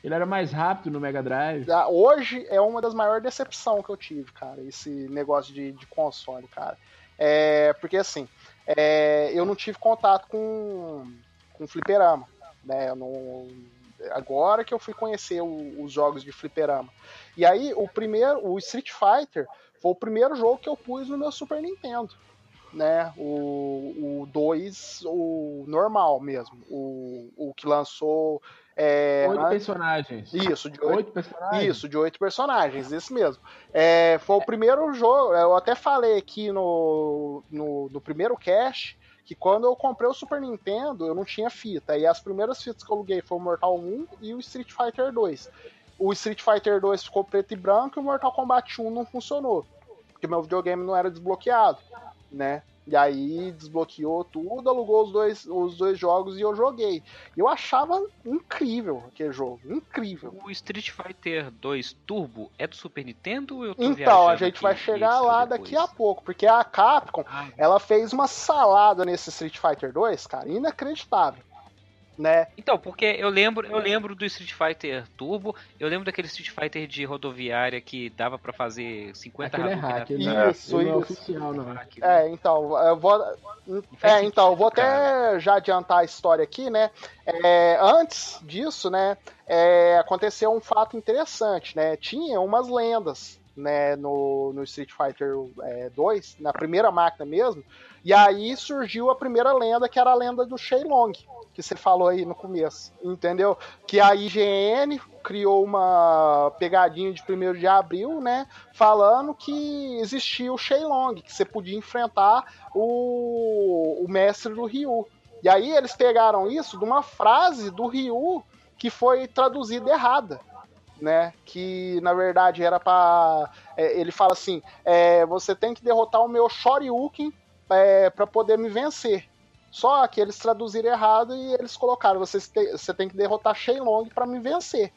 Ele era mais rápido no Mega Drive. Ah, hoje é uma das maiores decepções que eu tive, cara, esse negócio de, de console, cara. É, porque assim, é, eu não tive contato com, com fliperama, né? Eu não, agora que eu fui conhecer o, os jogos de fliperama. E aí, o primeiro, o Street Fighter, foi o primeiro jogo que eu pus no meu Super Nintendo. Né, o 2, o, o normal mesmo, o, o que lançou é, oito personagens. Isso, de oito, oito, personagens. Isso, de oito personagens, isso mesmo. É, foi o primeiro jogo. Eu até falei aqui no, no, no, primeiro cast que quando eu comprei o Super Nintendo, eu não tinha fita. E as primeiras fitas que eu aluguei foi o Mortal 1 e o Street Fighter 2. O Street Fighter 2 ficou preto e branco e o Mortal Kombat 1 não funcionou porque meu videogame não era desbloqueado, né? E aí desbloqueou tudo, alugou os dois, os dois jogos e eu joguei. Eu achava incrível aquele jogo, incrível. O Street Fighter 2 Turbo é do Super Nintendo ou eu tô Então, a gente vai chegar lá depois? daqui a pouco, porque a Capcom, ah. ela fez uma salada nesse Street Fighter 2, cara, inacreditável né? Então, porque eu lembro, eu lembro do Street Fighter Turbo, eu lembro daquele Street Fighter de rodoviária que dava para fazer 50 Aquele é hack, ele é, isso, isso. é oficial, não. Né? É, então, eu vou É, então, eu vou até já adiantar a história aqui, né? É, antes disso, né, é, aconteceu um fato interessante, né? Tinha umas lendas né, no, no Street Fighter é, 2, na primeira máquina mesmo, e aí surgiu a primeira lenda, que era a lenda do Shenlong, que você falou aí no começo, entendeu? Que a IGN criou uma pegadinha de 1 de abril, né, falando que existia o Shenlong, que você podia enfrentar o, o mestre do Ryu. E aí eles pegaram isso de uma frase do Ryu que foi traduzida errada né? Que na verdade era para é, ele fala assim: é, você tem que derrotar o meu Shoryuken é, para poder me vencer. Só que eles traduziram errado e eles colocaram: você, te, você tem que derrotar Shenlong para me vencer.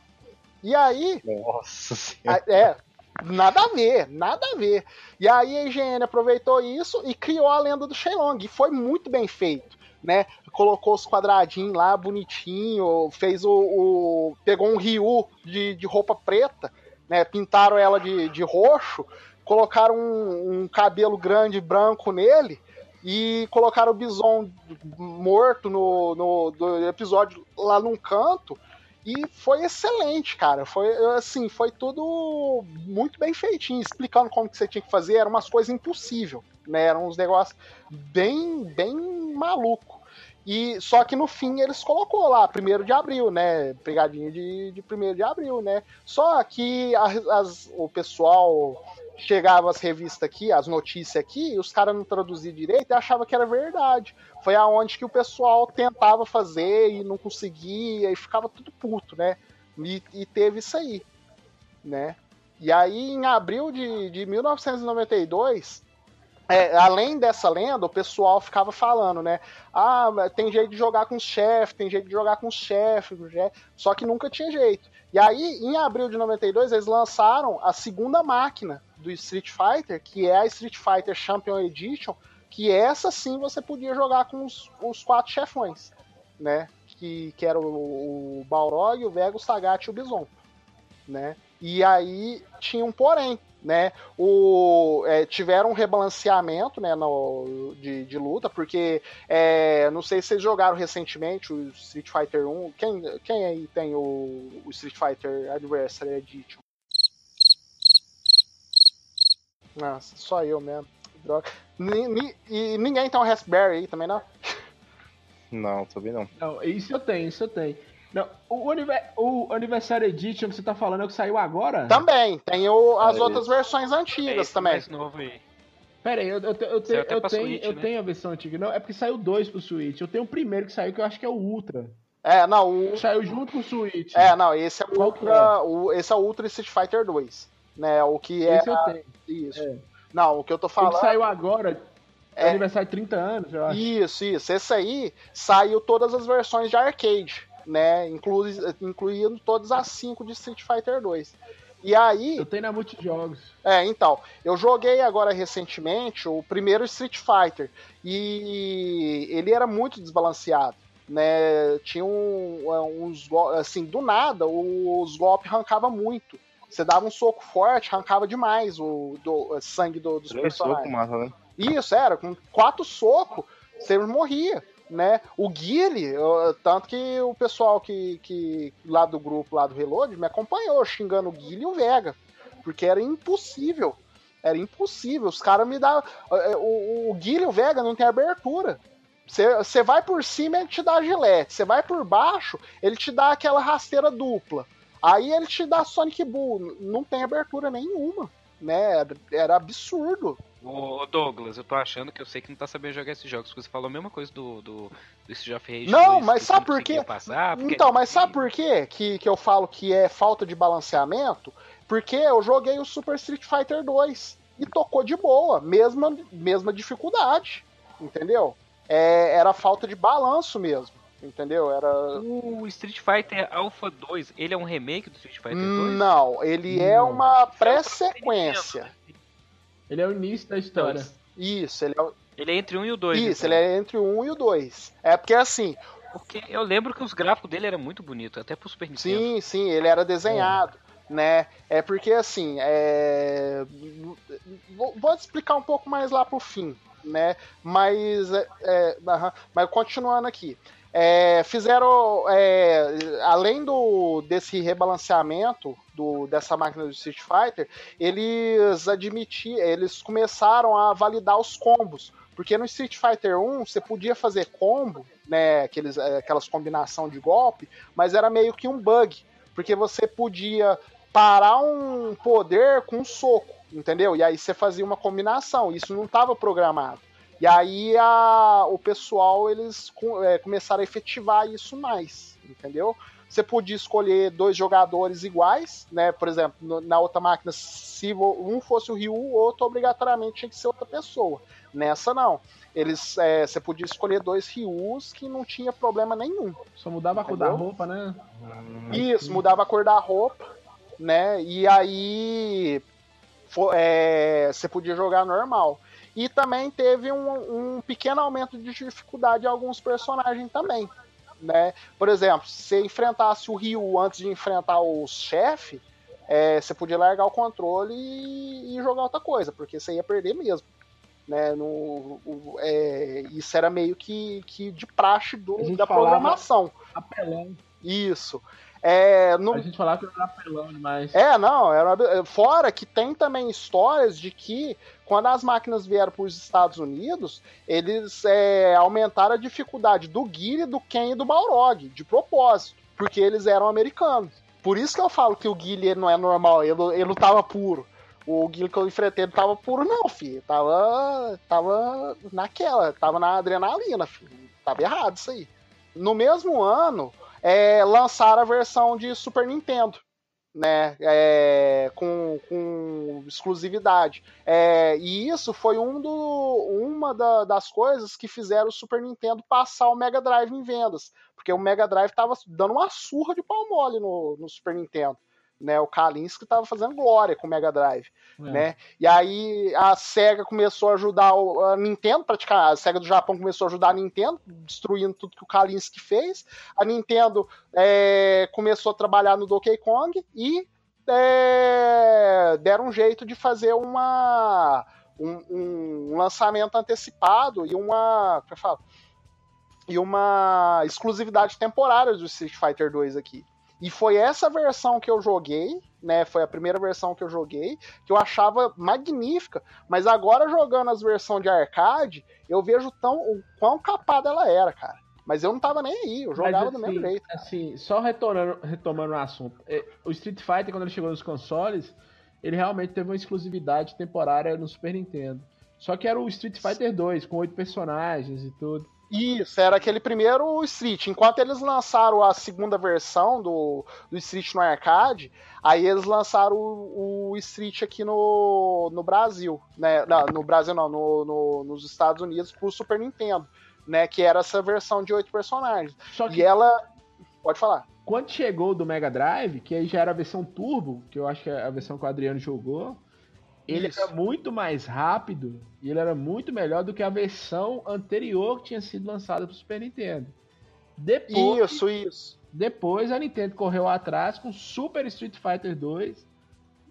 E aí. Nossa É, nada a ver, nada a ver. E aí a IGN aproveitou isso e criou a lenda do Shenlong. E foi muito bem feito né? Colocou os quadradinhos lá bonitinho, fez o. o pegou um Ryu de, de roupa preta, né? Pintaram ela de, de roxo, colocaram um, um cabelo grande branco nele e colocaram o Bison morto no, no, no episódio lá num canto. E foi excelente, cara. Foi assim, foi tudo muito bem feitinho, explicando como que você tinha que fazer. Eram umas coisas impossíveis, né? Eram uns negócios bem, bem maluco. E só que no fim eles colocou lá, primeiro de abril, né? Pegadinha de, de primeiro de abril, né? Só que as, as, o pessoal chegava as revistas aqui, as notícias aqui, e os caras não traduziam direito e achavam que era verdade. Foi aonde que o pessoal tentava fazer e não conseguia, e ficava tudo puto, né? E, e teve isso aí, né? E aí, em abril de, de 1992, é, além dessa lenda, o pessoal ficava falando, né? Ah, tem jeito de jogar com os chefes, tem jeito de jogar com os chefes, só que nunca tinha jeito. E aí, em abril de 92, eles lançaram a segunda máquina do Street Fighter, que é a Street Fighter Champion Edition, que essa sim você podia jogar com os, os quatro chefões, né? Que, que era o, o Balrog, o Vega, o Sagat e o Bison, né? E aí tinha um porém, né? O, é, tiveram um rebalanceamento né, no, de, de luta, porque é, não sei se vocês jogaram recentemente o Street Fighter 1. Quem, quem aí tem o, o Street Fighter Adversary Edition? Nossa, só eu mesmo. Droga. e ninguém tem um Raspberry aí também, não? Não, também não. Não, isso eu tenho, isso eu tenho. Não, o, o Anniversary Edition que você tá falando é o que saiu agora? Também, tem o, as é outras isso. versões antigas é também. mais novo aí. Pera aí, eu, eu, eu, tenho, eu, tenho, Switch, eu né? tenho a versão antiga. Não, é porque saiu dois pro Switch. Eu tenho o primeiro que saiu, que eu acho que é o Ultra. É, não, o... Saiu junto com o Switch. É, não, esse é o Ultra. É? O, esse é o Ultra Street Fighter 2. Né, o que é. Esse eu tenho. Isso. É. Não, o que eu tô falando. O que saiu agora é aniversário de 30 anos, eu acho. Isso, isso. Esse aí saiu todas as versões de arcade né? Inclui, incluindo todas as cinco de Street Fighter 2. E aí. Eu tenho na Multijogos. É, então. Eu joguei agora recentemente o primeiro Street Fighter. E ele era muito desbalanceado. Né? Tinha um, é, uns. Assim, do nada, os golpes arrancavam muito. Você dava um soco forte, arrancava demais o do, sangue do, dos Três personagens. Soco mata, né? Isso, era. Com quatro socos, você morria né? O Guile, tanto que o pessoal que, que lá do grupo, lá do Reload, me acompanhou xingando o Guile e o Vega, porque era impossível. Era impossível. Os caras me dão. É, o, o Guile e o Vega não tem abertura. Você vai por cima, ele te dá gilete. Você vai por baixo, ele te dá aquela rasteira dupla. Aí ele te dá Sonic Bull. Não tem abertura nenhuma. Né? Era absurdo. Ô Douglas, eu tô achando que eu sei que não tá sabendo jogar esses jogos, porque você falou a mesma coisa do, do, do Street of Rage Não, 2, mas sabe por quê? Passar, porque... Então, mas sabe por quê que, que eu falo que é falta de balanceamento? Porque eu joguei o Super Street Fighter 2 e tocou de boa, mesma, mesma dificuldade, entendeu? É, era falta de balanço mesmo, entendeu? Era... O Street Fighter Alpha 2, ele é um remake do Street Fighter 2? Não, ele é uma pré-sequência. Ele é o início da história. Isso, ele é o... Ele é entre um e o dois. Isso, então. ele é entre o um e o dois. É porque assim. Porque eu lembro que os gráficos dele eram muito bonitos, até pro Super Nintendo. Sim, sim, ele era desenhado. É. Né? É porque assim. É... Vou explicar um pouco mais lá pro fim. Né? Mas. É, é mas continuando aqui. É, fizeram, é, além do, desse rebalanceamento do, dessa máquina do Street Fighter, eles admitiam, eles começaram a validar os combos. Porque no Street Fighter 1 você podia fazer combo, né, aqueles, é, aquelas combinação de golpe, mas era meio que um bug. Porque você podia parar um poder com um soco, entendeu? E aí você fazia uma combinação. Isso não estava programado. E aí a, o pessoal eles é, começaram a efetivar isso mais, entendeu? Você podia escolher dois jogadores iguais, né? Por exemplo, no, na outra máquina, se um fosse o Ryu, o outro obrigatoriamente tinha que ser outra pessoa. Nessa não. Eles, é, você podia escolher dois Ryus que não tinha problema nenhum. Só mudava a cor da roupa, né? Isso, mudava a cor da roupa, né? E aí é, você podia jogar normal. E também teve um, um pequeno aumento de dificuldade em alguns personagens também né? Por exemplo, se você enfrentasse o Ryu antes de enfrentar o chefe, é, você podia largar o controle e, e, jogar outra coisa, porque você ia perder mesmo. Né, no, o, é, isso era meio que, que de praxe do, da programação. Apelão. Isso. É, no... A gente falava que era apelão demais. É, não, era fora que tem também histórias de que quando as máquinas vieram para os Estados Unidos, eles é, aumentaram a dificuldade do Guile, do Ken e do Balrog, de propósito, porque eles eram americanos. Por isso que eu falo que o Guile não é normal, ele, ele não tava puro. O Guile que eu enfrentei não tava puro, não, filho. Tava, tava naquela, tava na adrenalina, filho. Tava errado isso aí. No mesmo ano, é, lançaram a versão de Super Nintendo né, é, com, com, exclusividade. É, e isso foi um do, uma da, das coisas que fizeram o Super Nintendo passar o Mega Drive em vendas, porque o Mega Drive estava dando uma surra de pau mole no, no Super Nintendo né? O Kalinske estava fazendo glória com o Mega Drive, é. né? E aí a Sega começou a ajudar a Nintendo, praticamente, a Sega do Japão começou a ajudar a Nintendo, destruindo tudo que o Kalinske fez. A Nintendo é, começou a trabalhar no Donkey Kong e é, deram um jeito de fazer uma um, um lançamento antecipado e uma, como eu falo, e uma exclusividade temporária do Street Fighter 2 aqui. E foi essa versão que eu joguei, né? Foi a primeira versão que eu joguei, que eu achava magnífica. Mas agora jogando as versões de arcade, eu vejo tão o quão capada ela era, cara. Mas eu não tava nem aí, eu jogava assim, do mesmo jeito. Cara. Assim, só retornando, retomando o assunto. É, o Street Fighter, quando ele chegou nos consoles, ele realmente teve uma exclusividade temporária no Super Nintendo. Só que era o Street Fighter 2, com oito personagens e tudo. Isso, era aquele primeiro Street. Enquanto eles lançaram a segunda versão do, do Street no arcade, aí eles lançaram o, o Street aqui no, no Brasil. Né? Não, no Brasil não, no, no, nos Estados Unidos pro Super Nintendo. Né? Que era essa versão de oito personagens. Só que... E ela. Pode falar. Quando chegou do Mega Drive, que aí já era a versão Turbo, que eu acho que é a versão que o Adriano jogou ele Isso. era muito mais rápido e ele era muito melhor do que a versão anterior que tinha sido lançada para o Super Nintendo. Depois, isso, isso. Depois a Nintendo correu atrás com Super Street Fighter 2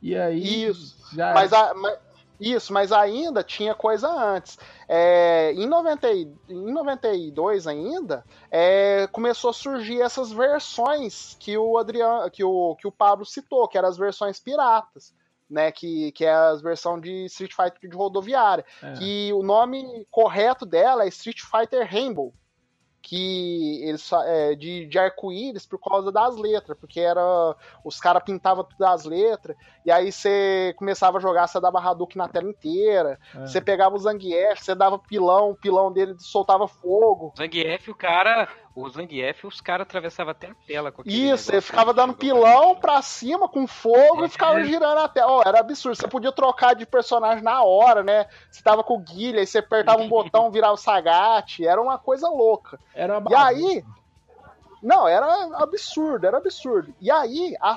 e aí isso. já mas, a, mas, isso, mas ainda tinha coisa antes. É, em, 90, em 92 ainda é, começou a surgir essas versões que o Adriano, que o, que o Pablo citou, que eram as versões piratas né, que, que é a versão de Street Fighter de rodoviária, é. que o nome correto dela é Street Fighter Rainbow, que eles é, de, de arco-íris por causa das letras, porque era os caras pintavam tudo as letras, e aí você começava a jogar, você dava Hadouken na tela inteira, é. você pegava o Zangief, você dava pilão, o pilão dele soltava fogo. Zangief, o cara o Zangief, os caras atravessavam até a tela com aquele Isso, ele ficava dando pilão pra cima com fogo é. e ficava girando a tela. Oh, era absurdo. Você podia trocar de personagem na hora, né? Você tava com o Guilherme, aí você apertava um botão, virava o Sagat. Era uma coisa louca. Era e aí. Não, era absurdo, era absurdo. E aí a,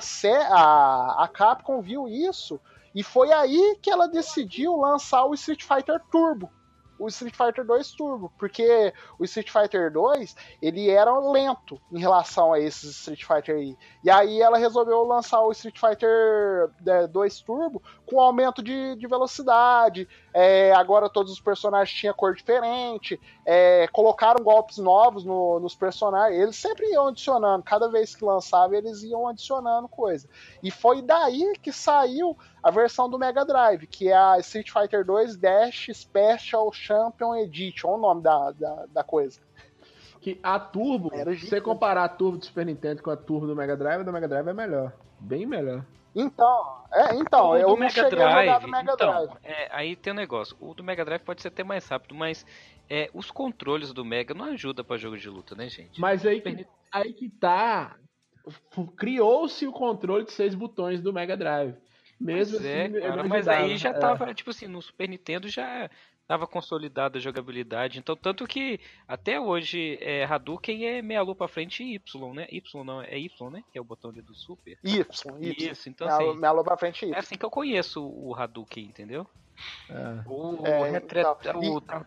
a, a Capcom viu isso e foi aí que ela decidiu lançar o Street Fighter Turbo o Street Fighter 2 Turbo, porque o Street Fighter 2 ele era lento em relação a esses Street Fighter aí. E aí ela resolveu lançar o Street Fighter 2 é, Turbo com aumento de, de velocidade. É, agora todos os personagens tinham cor diferente, é, colocaram golpes novos no, nos personagens. Eles sempre iam adicionando, cada vez que lançava, eles iam adicionando coisa. E foi daí que saiu a versão do Mega Drive, que é a Street Fighter 2 Dash Special Champion Edition, é o nome da, da, da coisa. Que a Turbo, se você comparar a Turbo do Super Nintendo com a Turbo do Mega Drive, a do Mega Drive é melhor. Bem melhor. Então, é, então, eu não cheguei Drive, a jogar do Mega então, Drive. É, aí tem um negócio, o do Mega Drive pode ser até mais rápido, mas é, os controles do Mega não ajudam para jogo de luta, né, gente? Mas aí que, aí que tá, criou-se o controle de seis botões do Mega Drive. Mesmo pois é, assim, é, cara, mas aí já tava, é. tipo assim, no Super Nintendo já tava consolidada a jogabilidade. Então, tanto que até hoje é, Hadouken é meia lua pra frente e Y, né? Y não, é Y, né? Que é o botão ali do Super. Y, Y. Isso, então meia, assim, meia lua pra frente e É assim que eu conheço o Hadouken, entendeu? É. O, é, retreta, então,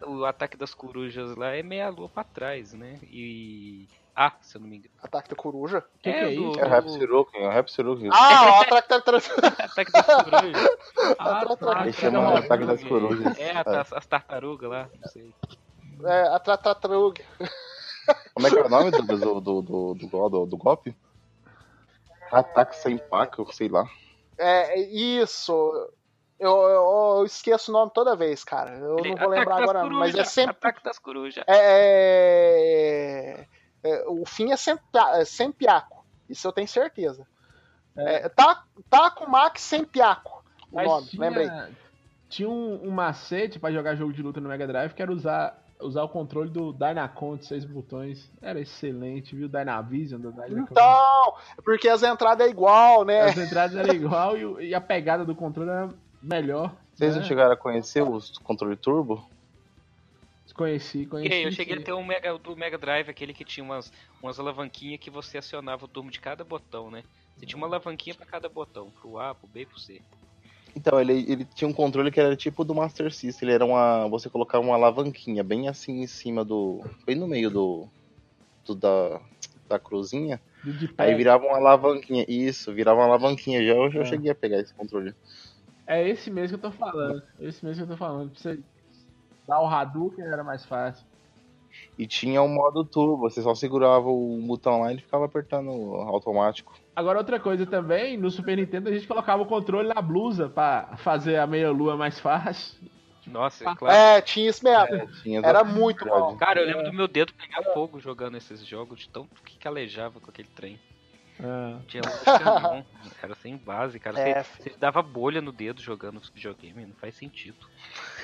o, o, ataque das corujas lá é meia lua pra trás, né? E ah, se eu não me engano. Ataque da coruja? Que é, que é isso? É o Rap Sirukin, é o Rap Sirukin. Ah, o ataque da Ataque das corujas. Ah, tá. Ele chama Ataque das Corujas. É, as, as tartarugas lá, não sei. É, a tartaruga. Como é que é o nome do, do, do, do, do, do, do golpe? Ataque sem paca, sei lá. É, isso. Eu, eu, eu, esqueço o nome toda vez, cara. Eu Ele, não vou lembrar agora, coruja, mas é sempre. Ataque das corujas. É é, o fim é, é Sempiaco. Isso eu tenho certeza. É. É, tá, tá com Max Sempiaco. O nome, tinha, lembrei. Tinha um, um macete para jogar jogo de luta no Mega Drive que era usar, usar o controle do Dynacon de seis botões. Era excelente, viu? Dynavision do Dynacon. Então, porque as entradas é igual, né? As entradas eram igual e, e a pegada do controle era melhor. Vocês né? não chegaram a conhecer os controle turbo? Conheci, conheci. Eu cheguei sim. a ter um Mega, do Mega Drive, aquele que tinha umas, umas alavanquinhas que você acionava o turbo de cada botão, né? Você tinha uma alavanquinha para cada botão, pro A, pro B e pro C. Então, ele, ele tinha um controle que era tipo do Master System, ele era uma. Você colocava uma alavanquinha bem assim em cima do. bem no meio do. do da, da cruzinha. Aí virava uma alavanquinha. Isso, virava uma alavanquinha. Já eu já é. cheguei a pegar esse controle. É esse mesmo que eu tô falando. Esse mesmo que eu tô falando. Pra você Dar o Hadouken era mais fácil. E tinha o um modo turbo, você só segurava o botão lá e ele ficava apertando automático. Agora outra coisa também, no Super Nintendo a gente colocava o controle na blusa para fazer a meia lua mais fácil. Nossa, é claro. É, tinha isso mesmo. É, tinha Era muito bom. Cara, eu lembro do meu dedo pegar fogo jogando esses jogos, de tão que calejava com aquele trem. É. Tinha um cara sem base, cara. É. Você, você, dava bolha no dedo jogando videogame, não faz sentido.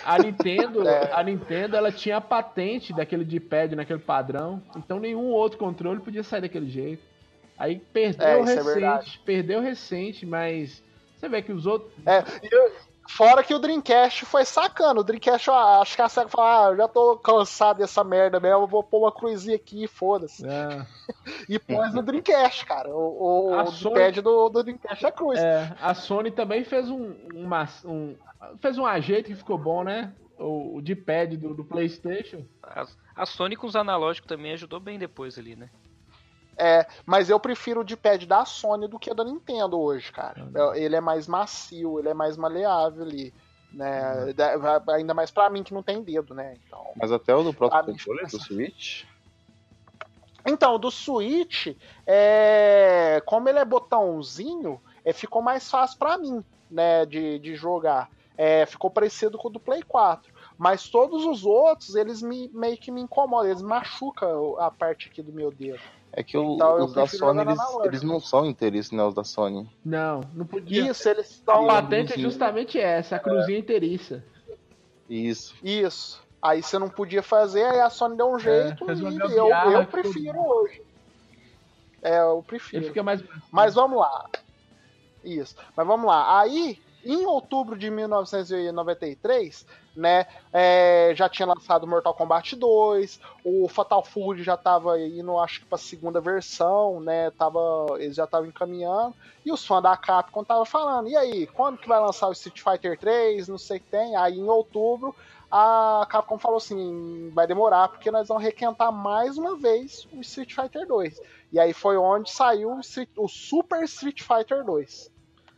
A Nintendo, é. a Nintendo, ela tinha a patente daquele D-pad naquele padrão, então nenhum outro controle podia sair daquele jeito. Aí perdeu é, é recente, perdeu recente, mas você vê que os outros. É, eu, Fora que o Dreamcast foi sacando. O Dreamcast, acho que a SEGA falou: ah, eu já tô cansado dessa merda mesmo, vou pôr uma cruzinha aqui e foda-se. É. e pôs no Dreamcast, cara. O, o Sony... do, do Dreamcast é cruz. É, a Sony também fez um, uma, um, fez um ajeito que ficou bom, né? O, o D-pad do, do PlayStation. A, a Sony com os analógicos também ajudou bem depois ali, né? É, mas eu prefiro o D-pad da Sony do que da Nintendo hoje, cara. Uhum. Ele é mais macio, ele é mais maleável ali. Né? Uhum. Ainda mais pra mim que não tem dedo, né? Então, mas até o do próprio controle do Switch? Então, do Switch, é... como ele é botãozinho, é, ficou mais fácil para mim, né, de, de jogar. É, ficou parecido com o do Play 4. Mas todos os outros, eles me, meio que me incomodam, eles machucam a parte aqui do meu dedo. É que o, então, os da Sony, eles, eles não são inteiros, né? Os da Sony. Não, não podia. Isso, eles estão. A patente é justamente essa, a cruzinha é. inteiriça. Isso. Isso. Aí você não podia fazer, aí a Sony deu um é, jeito é, e eu, eu prefiro hoje. É, eu prefiro. Ele fica mais. Mas vamos lá. Isso. Mas vamos lá. Aí em outubro de 1993, né, é, já tinha lançado Mortal Kombat 2, o Fatal Fury já estava indo, acho que para a segunda versão, né, tava, eles já estavam encaminhando, e os fãs da Capcom estavam falando, e aí, quando que vai lançar o Street Fighter 3, não sei o que tem, aí em outubro a Capcom falou assim, vai demorar porque nós vamos requentar mais uma vez o Street Fighter 2. E aí foi onde saiu o, Super Street Fighter 2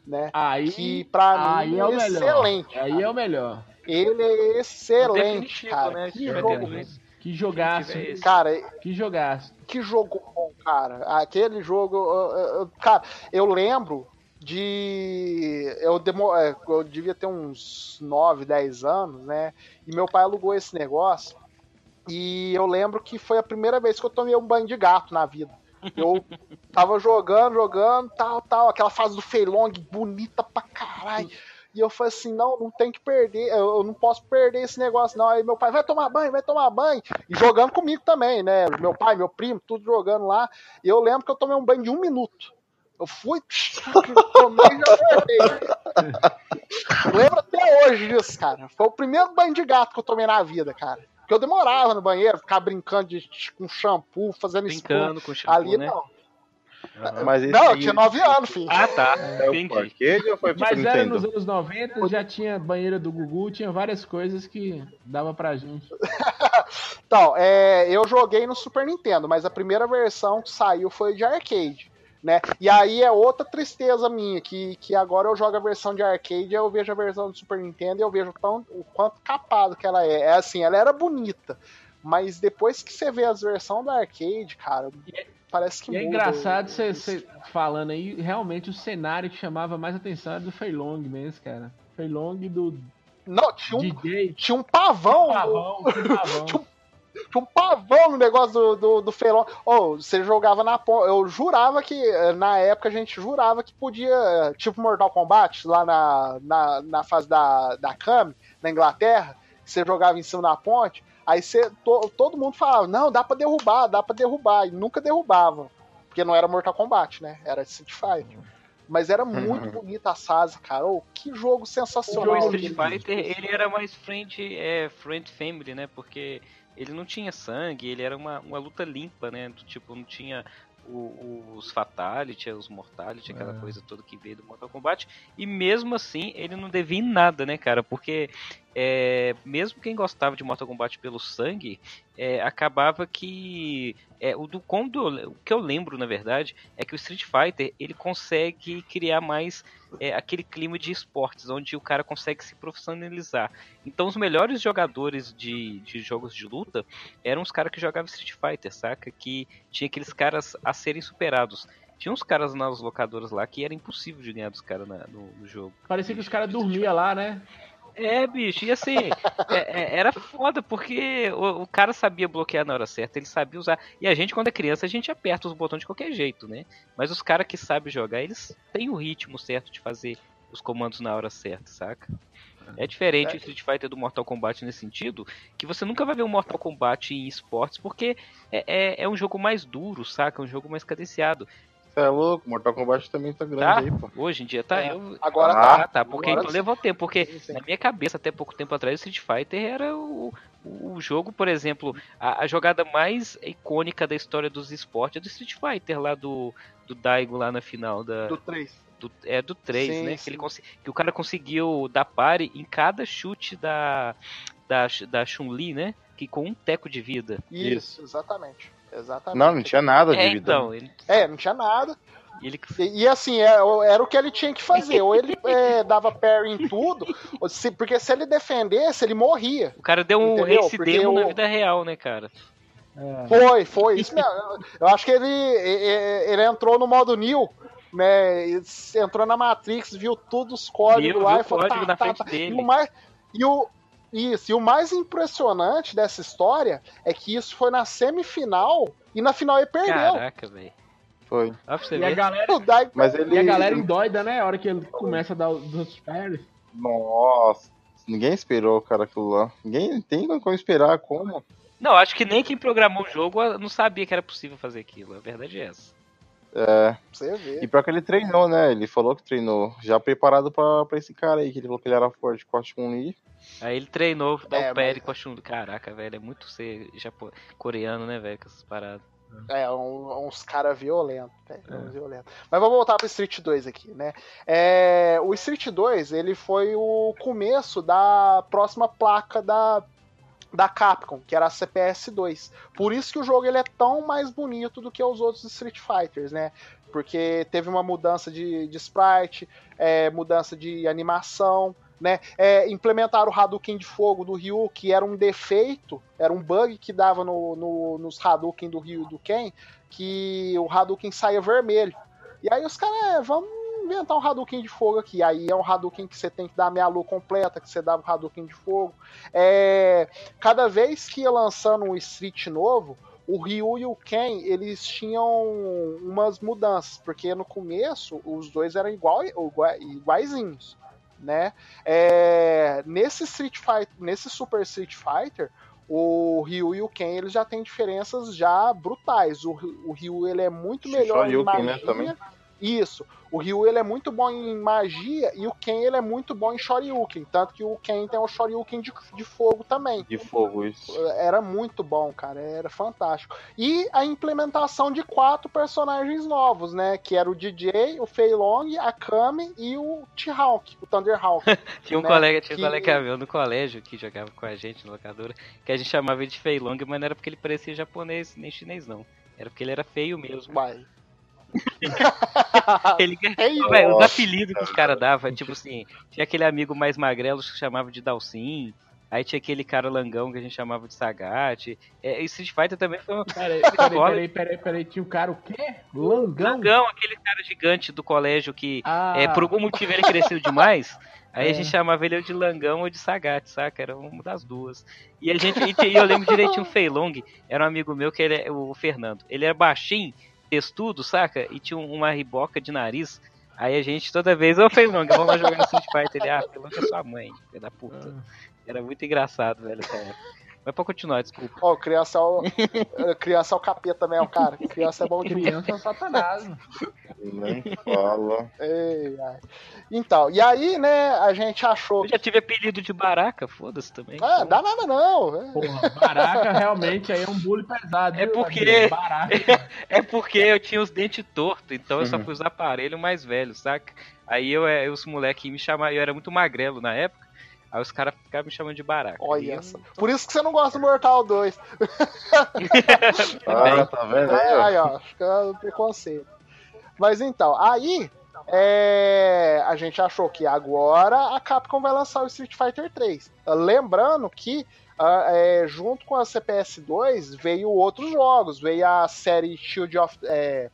né? Aí, que pra aí mim é o é melhor. excelente. Aí cara. é o melhor. Ele é excelente, cara. né? Que jogo. Que jogaço. cara, Que jogaço. que jogo bom, cara. Aquele jogo, cara, eu lembro de eu, demo, é, eu devia ter uns 9, 10 anos, né? E meu pai alugou esse negócio. E eu lembro que foi a primeira vez que eu tomei um banho de gato na vida. Eu tava jogando, jogando, tal, tal, aquela fase do Feilong bonita pra caralho. E eu falei assim, não, não tem que perder, eu não posso perder esse negócio, não. Aí meu pai, vai tomar banho, vai tomar banho. E jogando comigo também, né? Meu pai, meu primo, tudo jogando lá. E eu lembro que eu tomei um banho de um minuto. Eu fui, tomei e já voltei. Lembro até hoje disso, cara. Foi o primeiro banho de gato que eu tomei na vida, cara. Porque eu demorava no banheiro, ficar brincando de, com shampoo, fazendo espuma. Brincando com shampoo, Ali né? não. Aham. Mas esse Não, eu tinha 9 anos, filho. Ah, tá. É o Entendi. arcade ou foi Mas era nos anos 90, já tinha banheira do Gugu, tinha várias coisas que dava pra gente. Então, é, eu joguei no Super Nintendo, mas a primeira versão que saiu foi de arcade. Né? E aí é outra tristeza minha, que, que agora eu jogo a versão de arcade, eu vejo a versão do Super Nintendo e eu vejo tão, o quanto capado que ela é. É assim, ela era bonita, mas depois que você vê as versões da arcade, cara, parece que E é muda engraçado o- você você falando aí, realmente o cenário que chamava mais atenção era do Feilong mesmo, cara. Feilong do Não, tinha um, DJ. tinha um pavão, Pavão, pavão. Tinha Tinha um pavão no negócio do, do, do Feilong. Ou você jogava na ponta. Eu jurava que, eh, na época, a gente jurava que podia, tipo Mortal Kombat, lá na, na, na fase da, da Kami, na Inglaterra, você jogava em cima da ponte, aí você, to- todo mundo falava, não, dá pra derrubar, dá pra derrubar, e nunca derrubava. Porque não era Mortal Kombat, né? Era Street Fighter. Mas era muito bonita a fase, cara. Ô, que jogo O sensacional. Street aquele. Fighter, ele era mais friend, é, friend family, né? Porque ele não tinha sangue, ele era uma, uma luta limpa, né? Do Tipo, não tinha o- os Fatality, os Mortality, aquela É. coisa toda que veio do Mortal Kombat. E mesmo assim, ele não devia em nada, né, cara? Porque é, mesmo quem gostava de Mortal Kombat pelo sangue, é, acabava que. É, o, do, quando, o que eu lembro, na verdade, é que o Street Fighter ele consegue criar mais é, aquele clima de esportes, onde o cara consegue se profissionalizar. Então, os melhores jogadores de, de jogos de luta eram os caras que jogavam Street Fighter, saca? Que tinha aqueles caras a serem superados. Tinha uns caras nas locadoras lá que era impossível de ganhar dos caras no, no jogo. Parecia que os caras dormiam lá, né? É, bicho, e assim, é- é- era foda, porque o, o cara sabia bloquear na hora certa, ele sabia usar. E a gente, quando é criança, a gente aperta os botões de qualquer jeito, né? Mas os caras que sabem jogar, eles têm o ritmo certo de fazer os comandos na hora certa, saca? É diferente o Street Fighter do Mortal Kombat nesse sentido, que você nunca vai ver um Mortal Kombat em esportes, porque é, é, é um jogo mais duro, saca? É um jogo mais cadenciado. Você é louco, Mortal Kombat também tá grande Tá? aí, pô. Hoje em dia tá. É, eu- agora ah, tá. tá. Porque Agora então levou tempo. Porque Sim, sim. na minha cabeça, até pouco tempo atrás, o Street Fighter era o, o jogo, por exemplo, a, a jogada mais icônica da história dos esportes é do Street Fighter, lá do, do Daigo lá na final da. Do 3. do- é do 3, Sim, né? sim. Que, ele que o cara conseguiu dar pare em cada chute da, da, da Chun-Li, né? Que com um teco de vida. Isso, exatamente. Exatamente. Não, não tinha nada de É, vida. então, ele, É, não tinha nada. ele E, e assim, é, o- era o que ele tinha que fazer. Ou ele é, dava parry em tudo, ou se- porque se ele defendesse, ele morria. o cara deu um race demo na vida real, né, cara? É. Foi, foi. Isso mesmo. Eu acho que ele, ele, ele entrou no modo New, né? e Entrou na Matrix, viu todos os códigos Viu, lá viu e falou: tá, tá, tá. E o mais. E o, isso, e o mais impressionante dessa história é que isso foi na semifinal e na final ele perdeu. Caraca, velho. Foi. E a galera, Mas ele. e a galera endoida, né? A hora que ele começa a dar os parries. Nossa. Ninguém esperou, cara, aquilo lá. Ninguém tem como esperar como. Não, acho que nem quem programou o jogo ah, não sabia que era possível fazer aquilo. A verdade é essa. É. Você vê. E pior que ele treinou, né? Ele falou que treinou. Já preparado pra, pra esse cara aí, que ele falou que ele era forte com a Chun-Li. Aí ele treinou, dá É, o pé mas- com a Chun. Caraca, velho, é muito ser japo... coreano, né, velho, com essas paradas. É, um- uns caras violentos, velho, É. uns violentos. Mas vamos voltar pro Street 2 aqui, né? É, o Street 2, ele foi o começo da próxima placa da, da Capcom, que era a CPS 2. Por isso que o jogo ele é tão mais bonito do que os outros Street Fighters, né? Porque teve uma mudança de, de sprite, é, mudança de animação, né? É, implementaram o Hadouken de fogo do Ryu, que era um defeito, era um bug que dava no, no- nos Hadouken do Ryu e do Ken, que o Hadouken saía vermelho. E aí os caras, é, vamos inventar um Hadouken de fogo aqui. Aí é um Hadouken que você tem que dar a meia lua completa, que você dava o Hadouken de fogo. É, cada vez que ia lançando um Street novo, o Ryu e o Ken, eles tinham umas mudanças, porque no começo os dois eram igual, igua- iguaizinhos, né? É, nesse Street Fighter, nesse Super Street Fighter, o Ryu e o Ken, eles já têm diferenças já brutais. O, o Ryu, ele é muito melhor em né, magia. também. Isso. O Ryu ele é muito bom em magia e o Ken ele é muito bom em Shoryuken. Tanto que o Ken tem o Shoryuken de, de fogo também. De fogo, isso. Era muito bom, cara. Era fantástico. E a implementação de quatro personagens novos, né? Que era o DJ, o Fei Long, a Kami e o T-Hawk, o Thunderhawk. Tinha um Né, colega, tinha um que- colega meu no colégio que jogava com a gente na locadora, que a gente chamava ele de Feilong, mas não era porque ele parecia japonês nem chinês, não. Era porque ele era feio mesmo. Vai. Ele, Feio. Véi, os apelidos que os caras davam, tipo assim, tinha aquele amigo mais magrelo que chamava de Dalcin, aí tinha aquele cara langão que a gente chamava de Sagat. É, e Street Fighter também foi um Peraí, peraí, peraí, peraí, peraí, tinha o cara o quê? Langão? langão, aquele cara gigante do colégio que, Ah, é, por algum motivo ele cresceu demais. Aí É. a gente chamava ele de Langão ou de Sagat, saca? Era uma das duas. E a gente, e eu lembro direitinho o Feilong, era um amigo meu que ele é o Fernando. Ele era baixinho, textudo, saca? E tinha um- uma riboca de nariz. Aí a gente toda vez, ô Feilong, vamos lá jogar Street Fighter. Ele, ah, Feilong é sua mãe, filho da puta. Era muito engraçado, velho, essa época. Mas pra continuar, desculpa. Ó, criança é o, criança é o capeta mesmo, cara. Criança é bom demais. criança é um satanás. Nem fala. Ei, ai. Então, e aí, né, a gente achou. Eu já tive apelido de Baraca, foda-se também. Ah, dá nada não. é. Porra, baraca realmente aí é um bullying pesado. É viu, porque-? Baraca. É porque eu tinha os dentes tortos, então eu só Uhum. fui usar aparelho mais velho, saca? Aí eu, é, os moleques me chamavam, eu era muito magrelo na época, aí os caras ficavam me chamando de baraca. Olha eu- só. Por isso que você não gosta do Mortal 2. Ah, tá vendo aí, ó? Aí, ó, fica o preconceito. Mas então, aí é, a gente achou que agora a Capcom vai lançar o Street Fighter 3. Lembrando que ah, é, junto com a CPS 2 veio outros jogos, veio a série Shield of, é,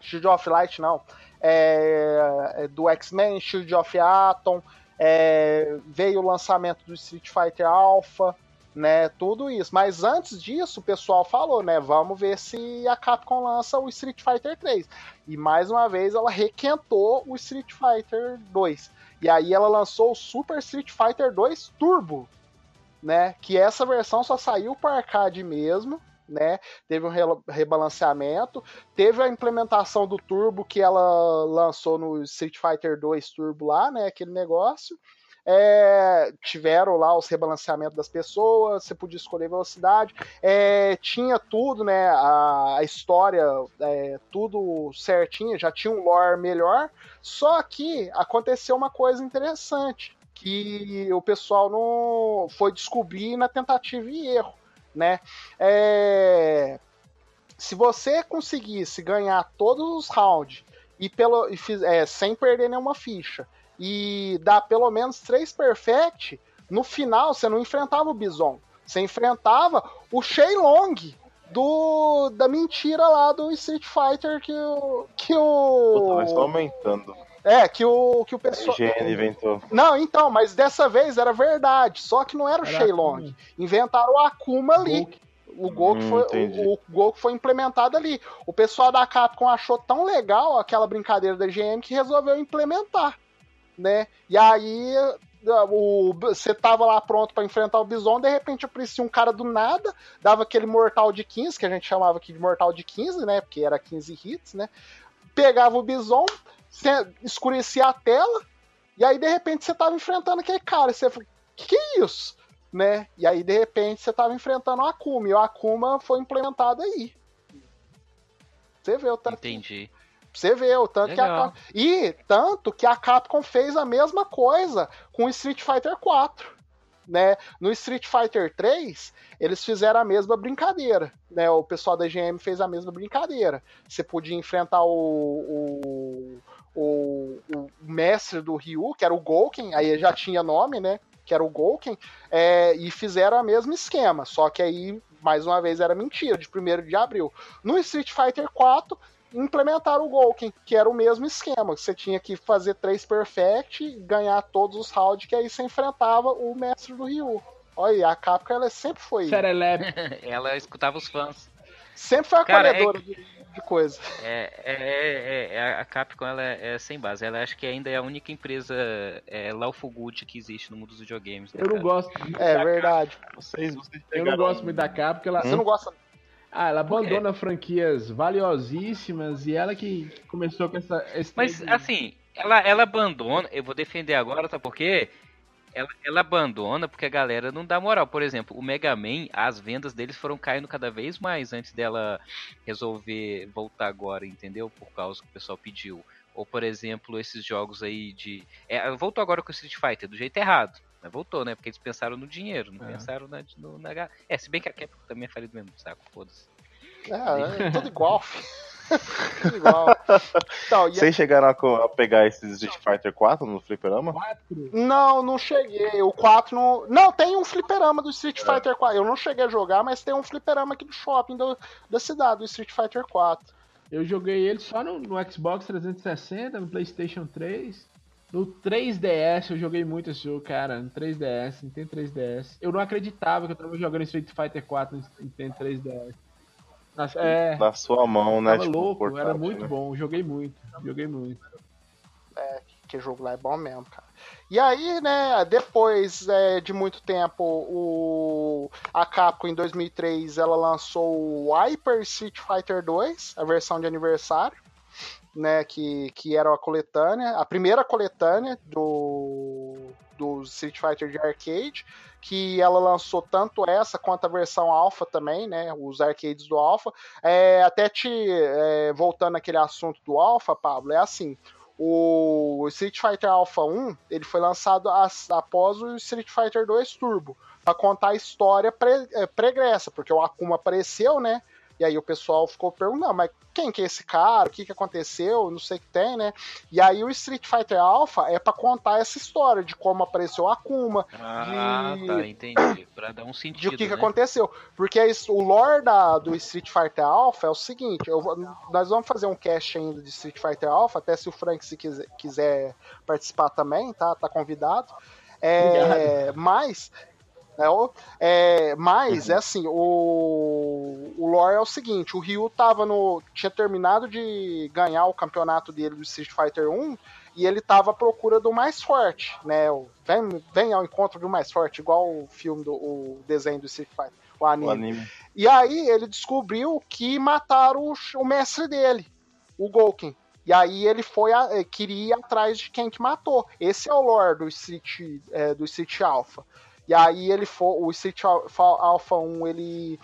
Shield of Light, não, é, é, do X-Men, Shield of Atom, é, veio o lançamento do Street Fighter Alpha, né, tudo isso. Mas antes disso, o pessoal falou, né, vamos ver se a Capcom lança o Street Fighter 3. E mais uma vez ela requentou o Street Fighter 2. E aí ela lançou o Super Street Fighter 2 Turbo, né, que essa versão só saiu para arcade mesmo, né? Teve um re- rebalanceamento, teve a implementação do Turbo que ela lançou no Street Fighter 2 Turbo lá, né, aquele negócio. É, tiveram lá os rebalanceamentos das pessoas, você podia escolher velocidade, é, tinha tudo, né? A, a história, é, tudo certinho, já tinha um lore melhor. Só que aconteceu uma coisa interessante que o pessoal não foi descobrir na tentativa e erro, né? É, se você conseguisse ganhar todos os rounds e pelo e fiz- é, sem perder nenhuma ficha e dar pelo menos três perfect, no final você não enfrentava o Bison, você enfrentava o Shenlong do da mentira lá do Street Fighter que o que Puta, mas o aumentando. É que o que o A pessoal IGN inventou. não, então, mas dessa vez era verdade, só que não era o Era Shenlong. Akuma. Inventaram o Akuma ali. O gol, que Hum, foi, o, o gol que foi implementado ali. O pessoal da Capcom achou tão legal aquela brincadeira da GM que resolveu implementar, né? E aí o, você tava lá pronto pra enfrentar o Bison, de repente aparecia um cara do nada, dava aquele mortal de 15, que a gente chamava aqui de mortal de 15, né? Porque era 15 hits, né? pegava o Bison, escurecia a tela, e aí de repente você tava enfrentando aquele cara, e você falou, que que é isso? Né? E aí de repente você tava enfrentando o Akuma, e o Akuma foi implementado aí. Você vê o tanto. Entendi. Você vê o tanto Legal. que a Capcom... E tanto que a Capcom fez a mesma coisa com o Street Fighter 4. Né? No Street Fighter 3, eles fizeram a mesma brincadeira. Né? O pessoal da GM fez a mesma brincadeira. Você podia enfrentar o, o, o, o mestre do Ryu, que era o Gouken, aí já tinha nome, né? Que era o Gouken, é, e fizeram o mesmo esquema. Só que aí, mais uma vez, era mentira, de 1 de abril. No Street Fighter 4, implementaram o Gouken, que era o mesmo esquema. Você tinha que fazer três perfect, ganhar todos os rounds, que aí você enfrentava o mestre do Ryu. Olha, a Capcom ela sempre foi. Serelepe. Ela escutava os fãs. Sempre foi Cara, acolhedora de, de coisa. É, é, é, é- a Capcom ela é, é sem base. Ela acho que ainda é a única empresa é, Lawful Good que existe no mundo dos videogames. né, Eu não cara? gosto. É verdade. Vocês, vocês Eu não gosto muito da Capcom, porque ela, Você não gosta. ah, ela abandona franquias valiosíssimas e ela que começou com essa. Mas assim, ela, ela abandona. Eu vou defender agora, tá por quê? Ela, ela abandona porque a galera não dá moral. Por exemplo, o Mega Man, as vendas deles foram caindo cada vez mais antes dela resolver voltar agora, entendeu? Por causa que o pessoal pediu. Ou, por exemplo, esses jogos aí de. É, voltou agora com o Street Fighter, do jeito errado. Mas voltou, né? Porque eles pensaram no dinheiro, não É. pensaram na, no, na. É, se bem que a Capcom também é falido mesmo, saco, foda-se. É, é tudo igual. igual. Então, e a- Vocês chegaram a, pegar esses Street Fighter 4 no fliperama? Quatro. Não, não cheguei. O 4 não. Não, tem um fliperama do Street É. Fighter 4. Eu não cheguei a jogar, mas tem um fliperama aqui do shopping do- da cidade, do Street Fighter 4. Eu joguei ele só no, no Xbox 360, no PlayStation 3. No 3DS eu joguei muito esse jogo, cara. No 3DS, Nintendo 3DS. Eu não acreditava que eu tava jogando Street Fighter 4 no Nintendo 3DS. Nossa, é, Na sua mão, né? tava tipo, louco, era portátil, muito né? bom. Joguei muito, joguei muito. Que jogo lá é bom mesmo, cara. E aí, né, depois é, de muito tempo, o, a Capcom em 2003 ela lançou o Hyper Street Fighter 2, a versão de aniversário, né, que, que era a coletânea, a primeira coletânea do, do Street Fighter de arcade, que ela lançou tanto essa quanto a versão Alpha também, né, os arcades do Alpha. É, até te é, voltando naquele assunto do Alpha, Pablo, é assim, o Street Fighter Alpha 1 ele foi lançado as- após o Street Fighter 2 Turbo para contar a história pre- eh, pregressa, porque o Akuma apareceu, né? E aí o pessoal ficou perguntando, mas quem que é esse cara? O que que aconteceu? Não sei o que tem, né? E aí o Street Fighter Alpha é para contar essa história de como apareceu o Akuma, Ah, De- tá, entendi. Pra dar um de sentido. o que, que né? aconteceu. Porque é o lore da, do Street Fighter Alpha é o seguinte: eu nós vamos fazer um cast ainda de Street Fighter Alpha, até se o Frank se quiser, quiser participar também, tá? Tá convidado. É, mas. É, o- é, mas é assim, o, o lore é o seguinte, o Ryu tava no. tinha terminado de ganhar o campeonato dele do Street Fighter 1 e ele tava à procura do mais forte, né? O, vem, vem ao encontro do mais forte, igual o filme do o desenho do Street Fighter, o anime. O anime. E aí ele descobriu que mataram o, o mestre dele, o Gouken. E aí ele foi a- eh, queria ir atrás de quem que matou. Esse é o lore do Street, eh, do Street Alpha. E aí ele foi, o Street Alpha, Alpha 1, ele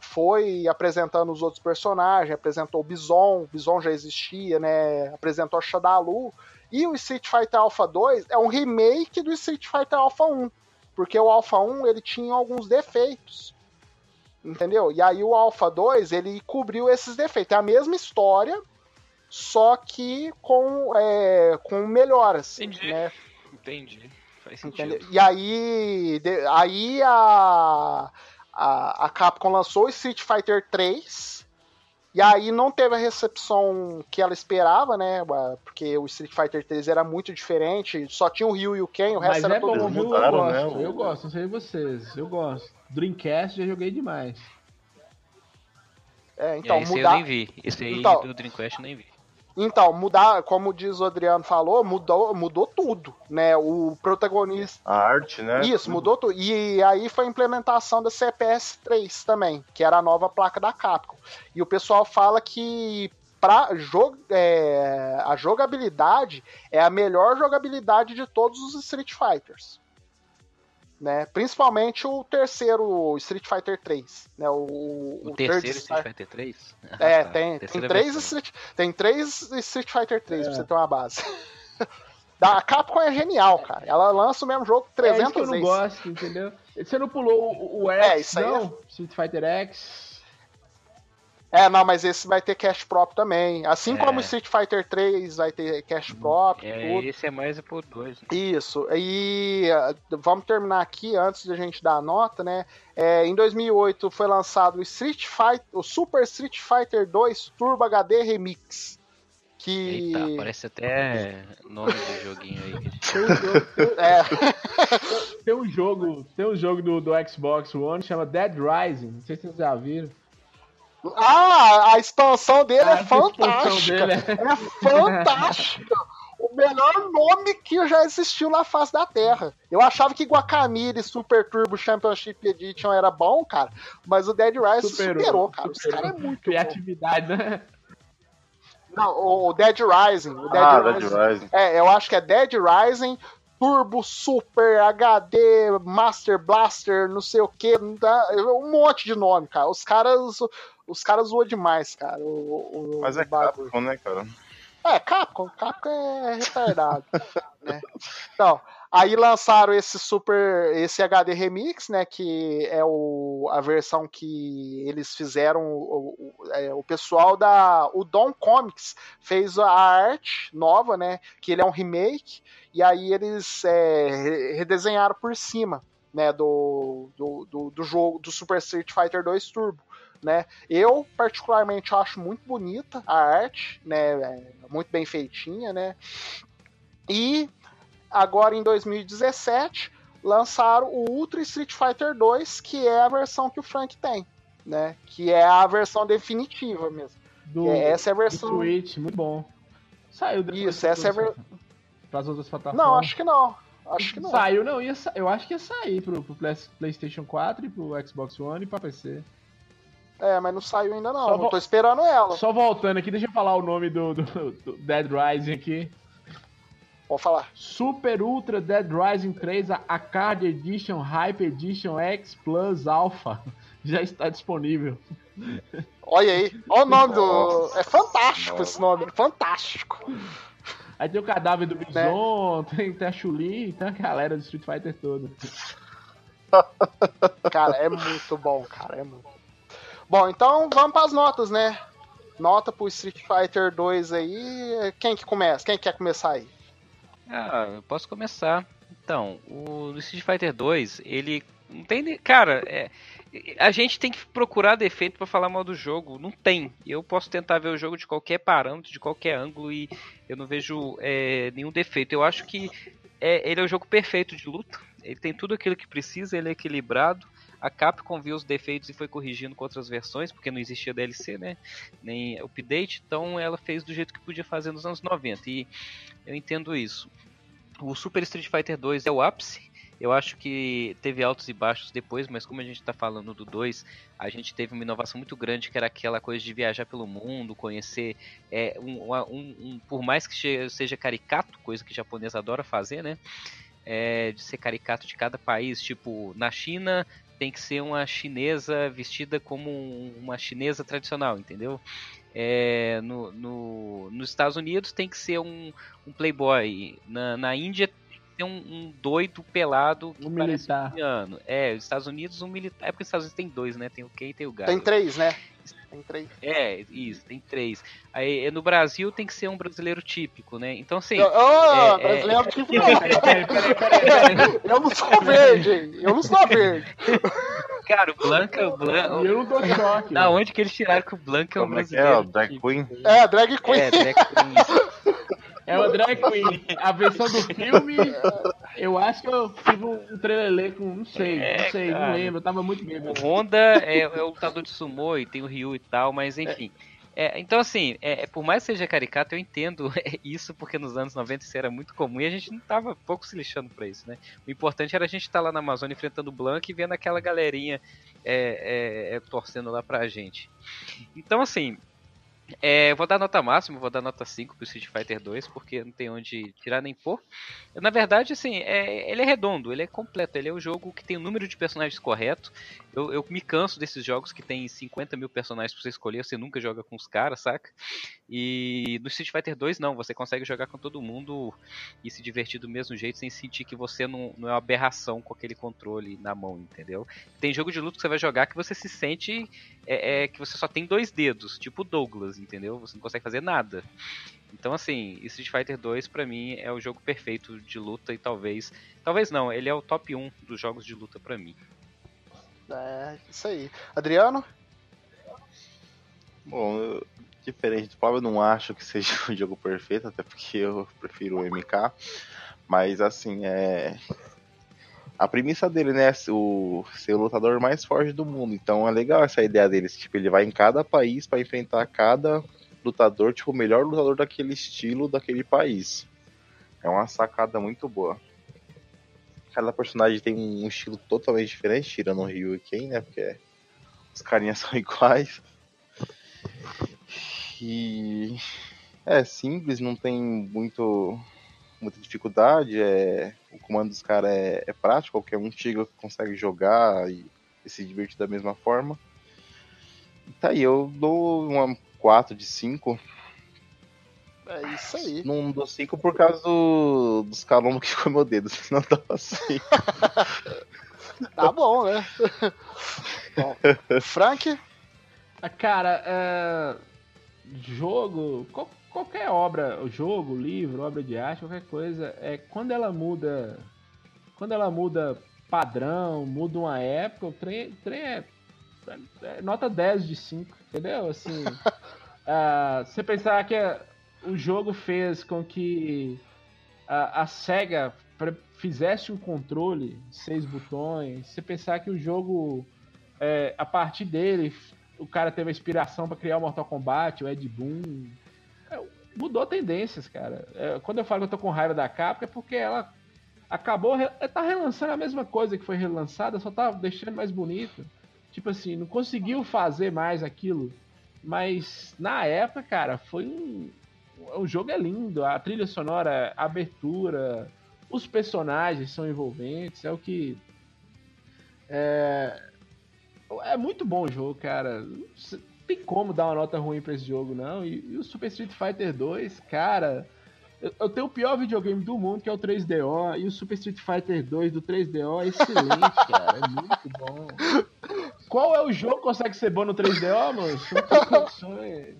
foi apresentando os outros personagens, apresentou o Bison, o Bison já existia, né? Apresentou a Shadalu. E o Street Fighter Alpha 2 é um remake do Street Fighter Alpha 1. Porque o Alpha 1 ele tinha alguns defeitos. Entendeu? E aí o Alpha 2 ele cobriu esses defeitos. É a mesma história, só que com, é, com melhoras. Entendi. Né? Entendi. Faz sentido. Entendeu? E aí, de- aí a, a, a Capcom lançou o Street Fighter 3. E aí não teve a recepção que ela esperava, né? Porque o Street Fighter 3 era muito diferente, só tinha o Ryu e o Ken, o resto Mas era é todo bom, viu? Eu gosto, né, o- eu gosto, não sei vocês, eu gosto. Dreamcast já joguei demais. É, Então, então, esse aí eu mudar, nem vi. Esse aí Então- do Dreamcast eu nem vi. Então, mudar, como diz o Adriano falou, mudou, mudou tudo, né? O protagonista A arte, né? Isso, Tudo. mudou tudo. E aí foi a implementação da CPS 3 também, que era a nova placa da Capcom. E o pessoal fala que pra jog, é, a jogabilidade é a melhor jogabilidade de todos os Street Fighters. Né? Principalmente o terceiro Street Fighter 3. Né? O, o, o terceiro Street Fighter 3? É, ah, tá. tem, tem, três Street, tem três Street Fighter 3 é. pra você ter uma base. A Capcom é genial, cara. Ela lança o mesmo jogo 300 vezes. É isso que eu não vezes. gosto, entendeu? Você não pulou o, o X, é, não? É... Street Fighter X. É, não, mas esse vai ter cash prop também. Assim é. como Street Fighter 3 vai ter cash prop. É, tudo. esse é mais por dois. Né? Isso. E uh, vamos terminar aqui antes de a gente dar a nota, né? É, em 2008 foi lançado o Street Fighter, o Super Street Fighter 2 Turbo HD Remix. Que... Eita, parece até nome de joguinho aí. Tem um jogo, tem, é. tem um jogo, tem um jogo do, do Xbox One chama Dead Rising. Não sei se vocês já viram. Ah, a expansão dele é fantástica. Dele é... é fantástica. o melhor nome que já existiu na face da Terra. Eu achava que Guacamole Super Turbo Championship Edition era bom, cara, mas o Dead Rising superou, superou cara. Superou. Os caras é muito Criatividade, bom. né? Não, o Dead Rising. O Dead ah, Rising. Dead Rising. É, eu acho que é Dead Rising Turbo Super HD Master Blaster, não sei o que, um monte de nome, cara. Os caras, os caras zoam demais, cara. O, o Mas é bagulho. Capcom, né, cara? É, Capcom, Capcom é retardado, né? Então, aí lançaram esse Super, esse HD Remix, né, que é o, a versão que eles fizeram, o, o, é, o pessoal da, o Dom Comics fez a arte nova, né, que ele é um remake, e aí eles é, redesenharam por cima, né, do, do, do, do, jogo do Super Street Fighter 2 Turbo. Né? Eu particularmente acho muito bonita a arte, né, é muito bem feitinha, né? E agora em 2017 lançaram o Ultra Street Fighter 2, que é a versão que o Frank tem, né? Que é a versão definitiva mesmo. Do, é, essa é a versão. Do Switch, muito bom. Saiu Isso, essa é a versão para as outras plataformas? Não, acho que não. Acho que não. Saiu, não. Ia, eu acho que ia sair pro, pro PlayStation 4 e pro Xbox One e pra PC. É, mas não saiu ainda não. Só tô esperando ela. Só voltando aqui, deixa eu falar o nome do, do, do Dead Rising aqui. Pode falar. Super Ultra Dead Rising 3, a Card Edition Hype Edition X Plus Alpha. Já está disponível. Olha aí. Olha o nome do. É fantástico esse nome. Fantástico. Aí tem o cadáver do Bison, né? tem, tem a Chuli, tem a galera do Street Fighter todo. Cara, é muito bom, cara, é muito. Bom, então vamos para as notas, né? Nota pro Street Fighter 2 aí. Quem que começa? Quem quer começar aí? Ah, eu posso começar. Então, o Street Fighter 2, ele não tem, cara, é, a gente tem que procurar defeito para falar mal do jogo. Não tem. Eu posso tentar ver o jogo de qualquer parâmetro, de qualquer ângulo e eu não vejo é, nenhum defeito. Eu acho que é, ele é o jogo perfeito de luta. Ele tem tudo aquilo que precisa, ele é equilibrado. A Capcom viu os defeitos e foi corrigindo com outras versões, porque não existia DLC, né? Nem update, então ela fez do jeito que podia fazer nos anos 90. E eu entendo isso. O Super Street Fighter 2 é o ápice eu acho que teve altos e baixos depois, mas como a gente está falando do 2, a gente teve uma inovação muito grande que era aquela coisa de viajar pelo mundo, conhecer é, um, um, um por mais que seja caricato, coisa que japonês adora fazer, né? É, de ser caricato de cada país, tipo, na China tem que ser uma chinesa vestida como uma chinesa tradicional, entendeu? É, no, no, nos Estados Unidos tem que ser um, um playboy, na, na Índia tem um, um doido pelado que um militar. Um é, os Estados Unidos, um militar. É porque os Estados Unidos tem dois, né? Tem o Ken e tem o Guy. Tem três, né? Tem três. É, isso, tem três. Aí no Brasil tem que ser um brasileiro típico, né? Então assim. Oh, é, brasileiro é... típico não. Eu não sou verde, eu não sou verde. Cara, o Blanca, o Blanca. Eu não tô choque. Da onde que eles tiraram que o Blanca é um brasileiro? É, o Drag Queen? É, Drag Queen. É, Drag Queen. É o drag queen. A versão do filme, eu acho que eu tive um trailer com. Não sei, é, não sei, cara. não lembro. Eu tava muito bêbado. O Honda é, é o lutador de sumô e tem o Ryu e tal, mas enfim. É, então, assim, é, por mais que seja caricato, eu entendo isso, porque nos anos 90 isso era muito comum e a gente não tava pouco se lixando pra isso, né? O importante era a gente estar tá lá na Amazônia enfrentando o Blanc e vendo aquela galerinha é, é, é, torcendo lá pra gente. Então, assim, É, vou dar nota máxima, vou dar nota 5 pro Street Fighter 2, porque não tem onde tirar nem pôr. Na verdade, assim, é, ele é redondo, ele é completo, ele é o jogo que tem o número de personagens correto. Eu, eu me canso desses jogos que tem 50 mil personagens pra você escolher, você nunca joga com os caras, saca? E no Street Fighter 2 não, você consegue jogar com todo mundo e se divertir do mesmo jeito, sem sentir que você não, não é uma aberração com aquele controle na mão, entendeu? Tem jogo de luta que você vai jogar que você se sente é, é que você só tem dois dedos, tipo Douglas, entendeu? Você não consegue fazer nada. Então, assim, Street Fighter 2 para mim é o jogo perfeito de luta e talvez. Talvez não, ele é o top 1 dos jogos de luta para mim. É, isso aí. Adriano? Bom, eu, diferente do Pablo, eu não acho que seja um jogo perfeito, até porque eu prefiro o MK. Mas, assim, é. A premissa dele, né, o ser o lutador mais forte do mundo. Então é legal essa ideia deles. Tipo, ele vai em cada país para enfrentar cada lutador, tipo, o melhor lutador daquele estilo, daquele país. É uma sacada muito boa. Cada personagem tem um estilo totalmente diferente, tirando o Ryu e Ken, né? Porque os carinhas são iguais. E é simples, não tem muito muita dificuldade, é, o comando dos caras é, é, prático, qualquer um chega consegue jogar e, e, se divertir da mesma forma. E tá aí, eu dou uma 4 de 5. É isso aí. Não dou 5 por causa do, dos calombos que ficou meu dedo, senão dava 5. tá bom, né? bom, Frank? Ah, cara, é... jogo. Qual qualquer obra, jogo, livro, obra de arte, qualquer coisa, é quando ela muda, quando ela muda padrão, muda uma época, o trem, trem é, é, nota 10 de 5, entendeu? Assim, uh, você pensar que o jogo fez com que a, a SEGA fizesse um controle, seis botões, você pensar que o jogo, é, a partir dele, o cara teve a inspiração para criar o Mortal Kombat, o Ed Boon, mudou tendências, cara. É, quando eu falo que eu tô com raiva da Capcom é porque ela acabou, tá relançando a mesma coisa que foi relançada, só tá deixando mais bonito. Tipo assim, não conseguiu fazer mais aquilo. Mas na época, cara, foi um. O jogo é lindo, a trilha sonora, a abertura, os personagens são envolventes, é o que. É, é muito bom o jogo, cara tem como dar uma nota ruim pra esse jogo, não. E, e o Super Street Fighter 2, cara. Eu, eu, tenho o pior videogame do mundo, que é o 3DO, e o Super Street Fighter 2 do 3DO é excelente, cara. É muito bom. Qual é o jogo que consegue ser bom no 3DO, mano? Não tem condições.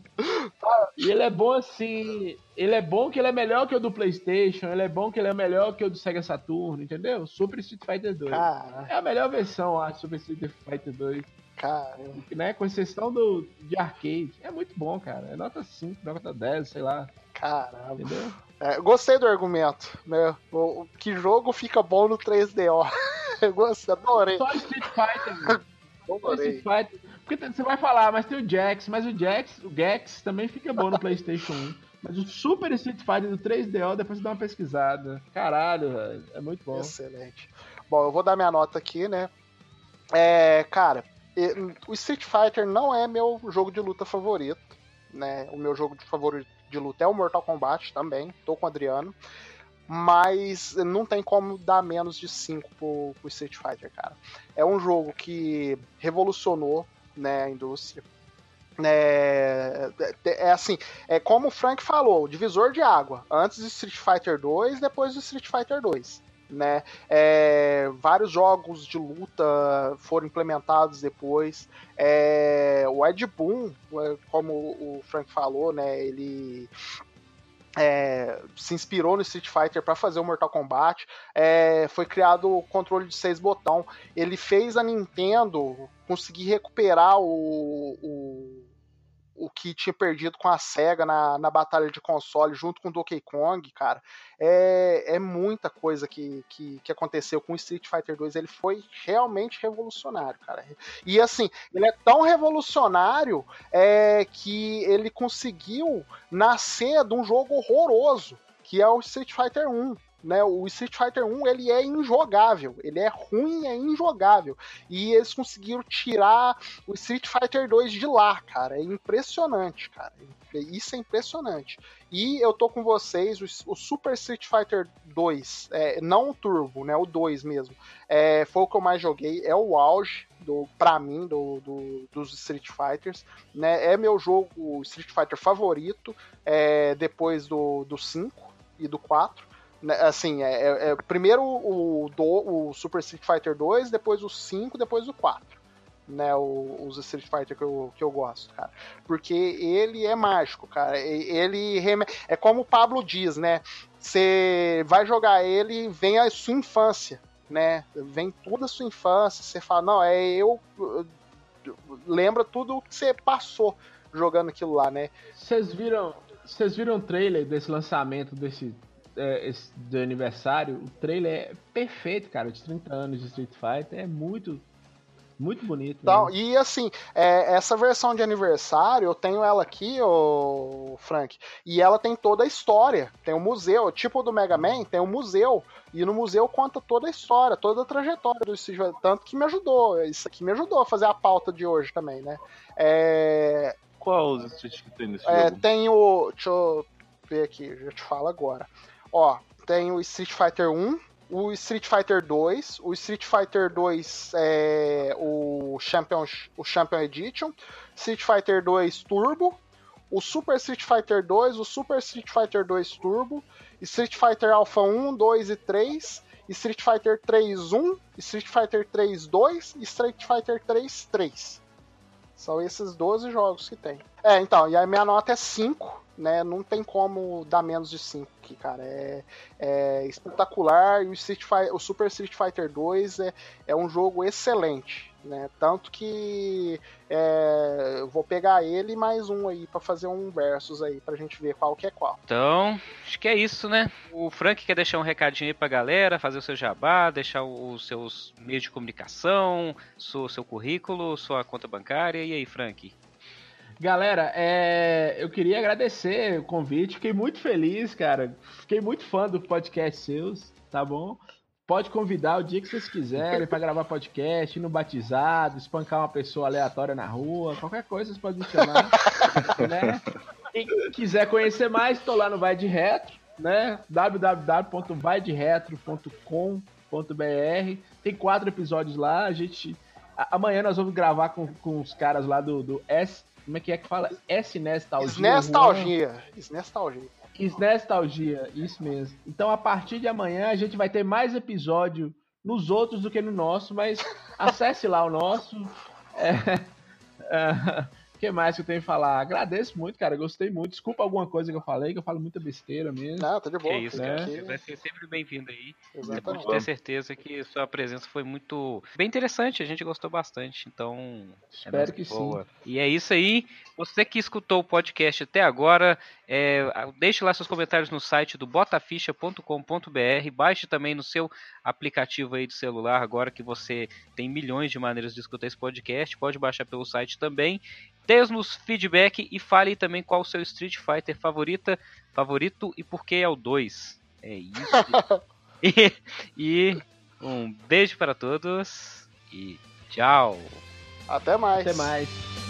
E ele é bom assim. Ele é bom que ele é melhor que o do PlayStation. Ele é bom que ele é melhor que o do Sega Saturn, entendeu? Super Street Fighter 2. Cara. É a melhor versão, acho, Super Street Fighter 2. Cara. Né, com exceção do, de arcade. É muito bom, cara. É nota 5, nota 10, sei lá. Caramba. Entendeu? É, gostei do argumento, né? O, que jogo fica bom no 3DO? Eu gostei, adorei. Só Street Fighter, Só Street Fighter. Porque você vai falar, mas tem o Jax, mas o Jax, o Gex também fica bom no PlayStation 1. Mas o Super Street Fighter do 3DO, depois você dá uma pesquisada. Caralho, velho. É muito bom. Excelente. Bom, eu vou dar minha nota aqui, né? É, cara, o Street Fighter não é meu jogo de luta favorito, né? O meu jogo de favorito de luta é o Mortal Kombat também, tô com o Adriano. Mas não tem como dar menos de 5 pro, pro Street Fighter, cara. É um jogo que revolucionou né, a indústria. É, é, é, assim, é como o Frank falou, divisor de água. Antes do Street Fighter 2, depois do Street Fighter 2 né? É, vários jogos de luta foram implementados depois. É, o Ed Boon, é, como o Frank falou, né? Ele é, se inspirou no Street Fighter para fazer o Mortal Kombat. É, foi criado o controle de seis botão. Ele fez a Nintendo conseguir recuperar o, o o que tinha perdido com a SEGA na, na batalha de console junto com o Donkey Kong, cara. É, é muita coisa que, que, que aconteceu com o Street Fighter 2. Ele foi realmente revolucionário, cara. E assim, ele é tão revolucionário é, que ele conseguiu nascer de um jogo horroroso, que é o Street Fighter 1 né? O Street Fighter 1 ele é injogável, ele é ruim, é injogável. E eles conseguiram tirar o Street Fighter 2 de lá, cara. É impressionante, cara. Isso é impressionante. E eu tô com vocês, o, Super Street Fighter 2, é, não o Turbo, né? O 2 mesmo. É, foi o que eu mais joguei, é o auge do, pra mim, do, do, dos Street Fighters. Né? É meu jogo Street Fighter favorito, é, depois do, do 5 e do 4. Né, assim, é, é, é, primeiro o, do, o Super Street Fighter 2, depois o 5, depois o 4. Né, os Street Fighter que eu, que eu gosto, cara. Porque ele é mágico, cara. Ele é como o Pablo diz, né? Você vai jogar ele, vem a sua infância, né? Vem toda a sua infância, você fala, não, é eu. Lembra tudo o que você passou jogando aquilo lá, né? Vocês viram, vocês viram o trailer desse lançamento desse é, esse, do aniversário, o trailer é perfeito, cara, de 30 anos de Street Fighter. É muito, muito bonito. Então, e assim, é, essa versão de aniversário, eu tenho ela aqui, o Frank, e ela tem toda a história. Tem um museu, tipo do Mega Man, tem um museu. E no museu conta toda a história, toda a trajetória do Street Fighter. Tanto que me ajudou. Isso aqui me ajudou a fazer a pauta de hoje também, né? É... Qual os Street que tem nesse é, jogo? Tem o. Deixa eu ver aqui, já te falo agora. Ó, tem o Street Fighter 1, o Street Fighter 2, o Street Fighter 2 é o Champion, o Champion Edition, Street Fighter 2 Turbo, o Super Street Fighter 2, o Super Street Fighter 2 Turbo, Street Fighter Alpha 1, 2 e 3, Street Fighter 3 1, Street Fighter 3 2 e Street Fighter 3 3. São esses 12 jogos que tem. É, então, e a minha nota é 5, né? Não tem como dar menos de 5 aqui, cara. É, é espetacular. E o, Street Fighter, o Super Street Fighter 2 é, é um jogo excelente. Né? Tanto que é, vou pegar ele mais um aí para fazer um versus aí pra gente ver qual que é qual. Então, acho que é isso, né? O Frank quer deixar um recadinho aí pra galera, fazer o seu jabá, deixar os seus meios de comunicação, seu, seu currículo, sua conta bancária. E aí, Frank? Galera, é... eu queria agradecer o convite, fiquei muito feliz, cara. Fiquei muito fã do podcast seus, tá bom? Pode convidar o dia que vocês quiserem para gravar podcast, ir no batizado, espancar uma pessoa aleatória na rua, qualquer coisa vocês podem me chamar, né? Quem quiser conhecer mais, estou lá no Vai de Retro, né? www.vaideretro.com.br Tem quatro episódios lá, a gente... Amanhã nós vamos gravar com, com os caras lá do, do S como é que é que fala? S-Nestalgia. S-Nestalgia. S-Nestalgia. S-Nestalgia, isso mesmo. Então, a partir de amanhã, a gente vai ter mais episódio nos outros do que no nosso, mas acesse lá o nosso. É, é, que mais que eu tenho que falar? Agradeço muito, cara. Gostei muito. Desculpa alguma coisa que eu falei, que eu falo muita besteira mesmo. Não, tá de boa. Que isso, né? cara. Vai ser sempre bem-vindo aí. Exatamente. Pode ter certeza que sua presença foi muito bem interessante. A gente gostou bastante. Então, é espero é que boa. sim. E é isso aí. Você que escutou o podcast até agora, é, deixe lá seus comentários no site do botaficha.com.br. Baixe também no seu aplicativo aí de celular, agora que você tem milhões de maneiras de escutar esse podcast. Pode baixar pelo site também. Dê-nos feedback e fale também qual o seu Street Fighter favorita, favorito e por que é o 2. É isso. e, e um beijo para todos e tchau. Até mais. Até mais.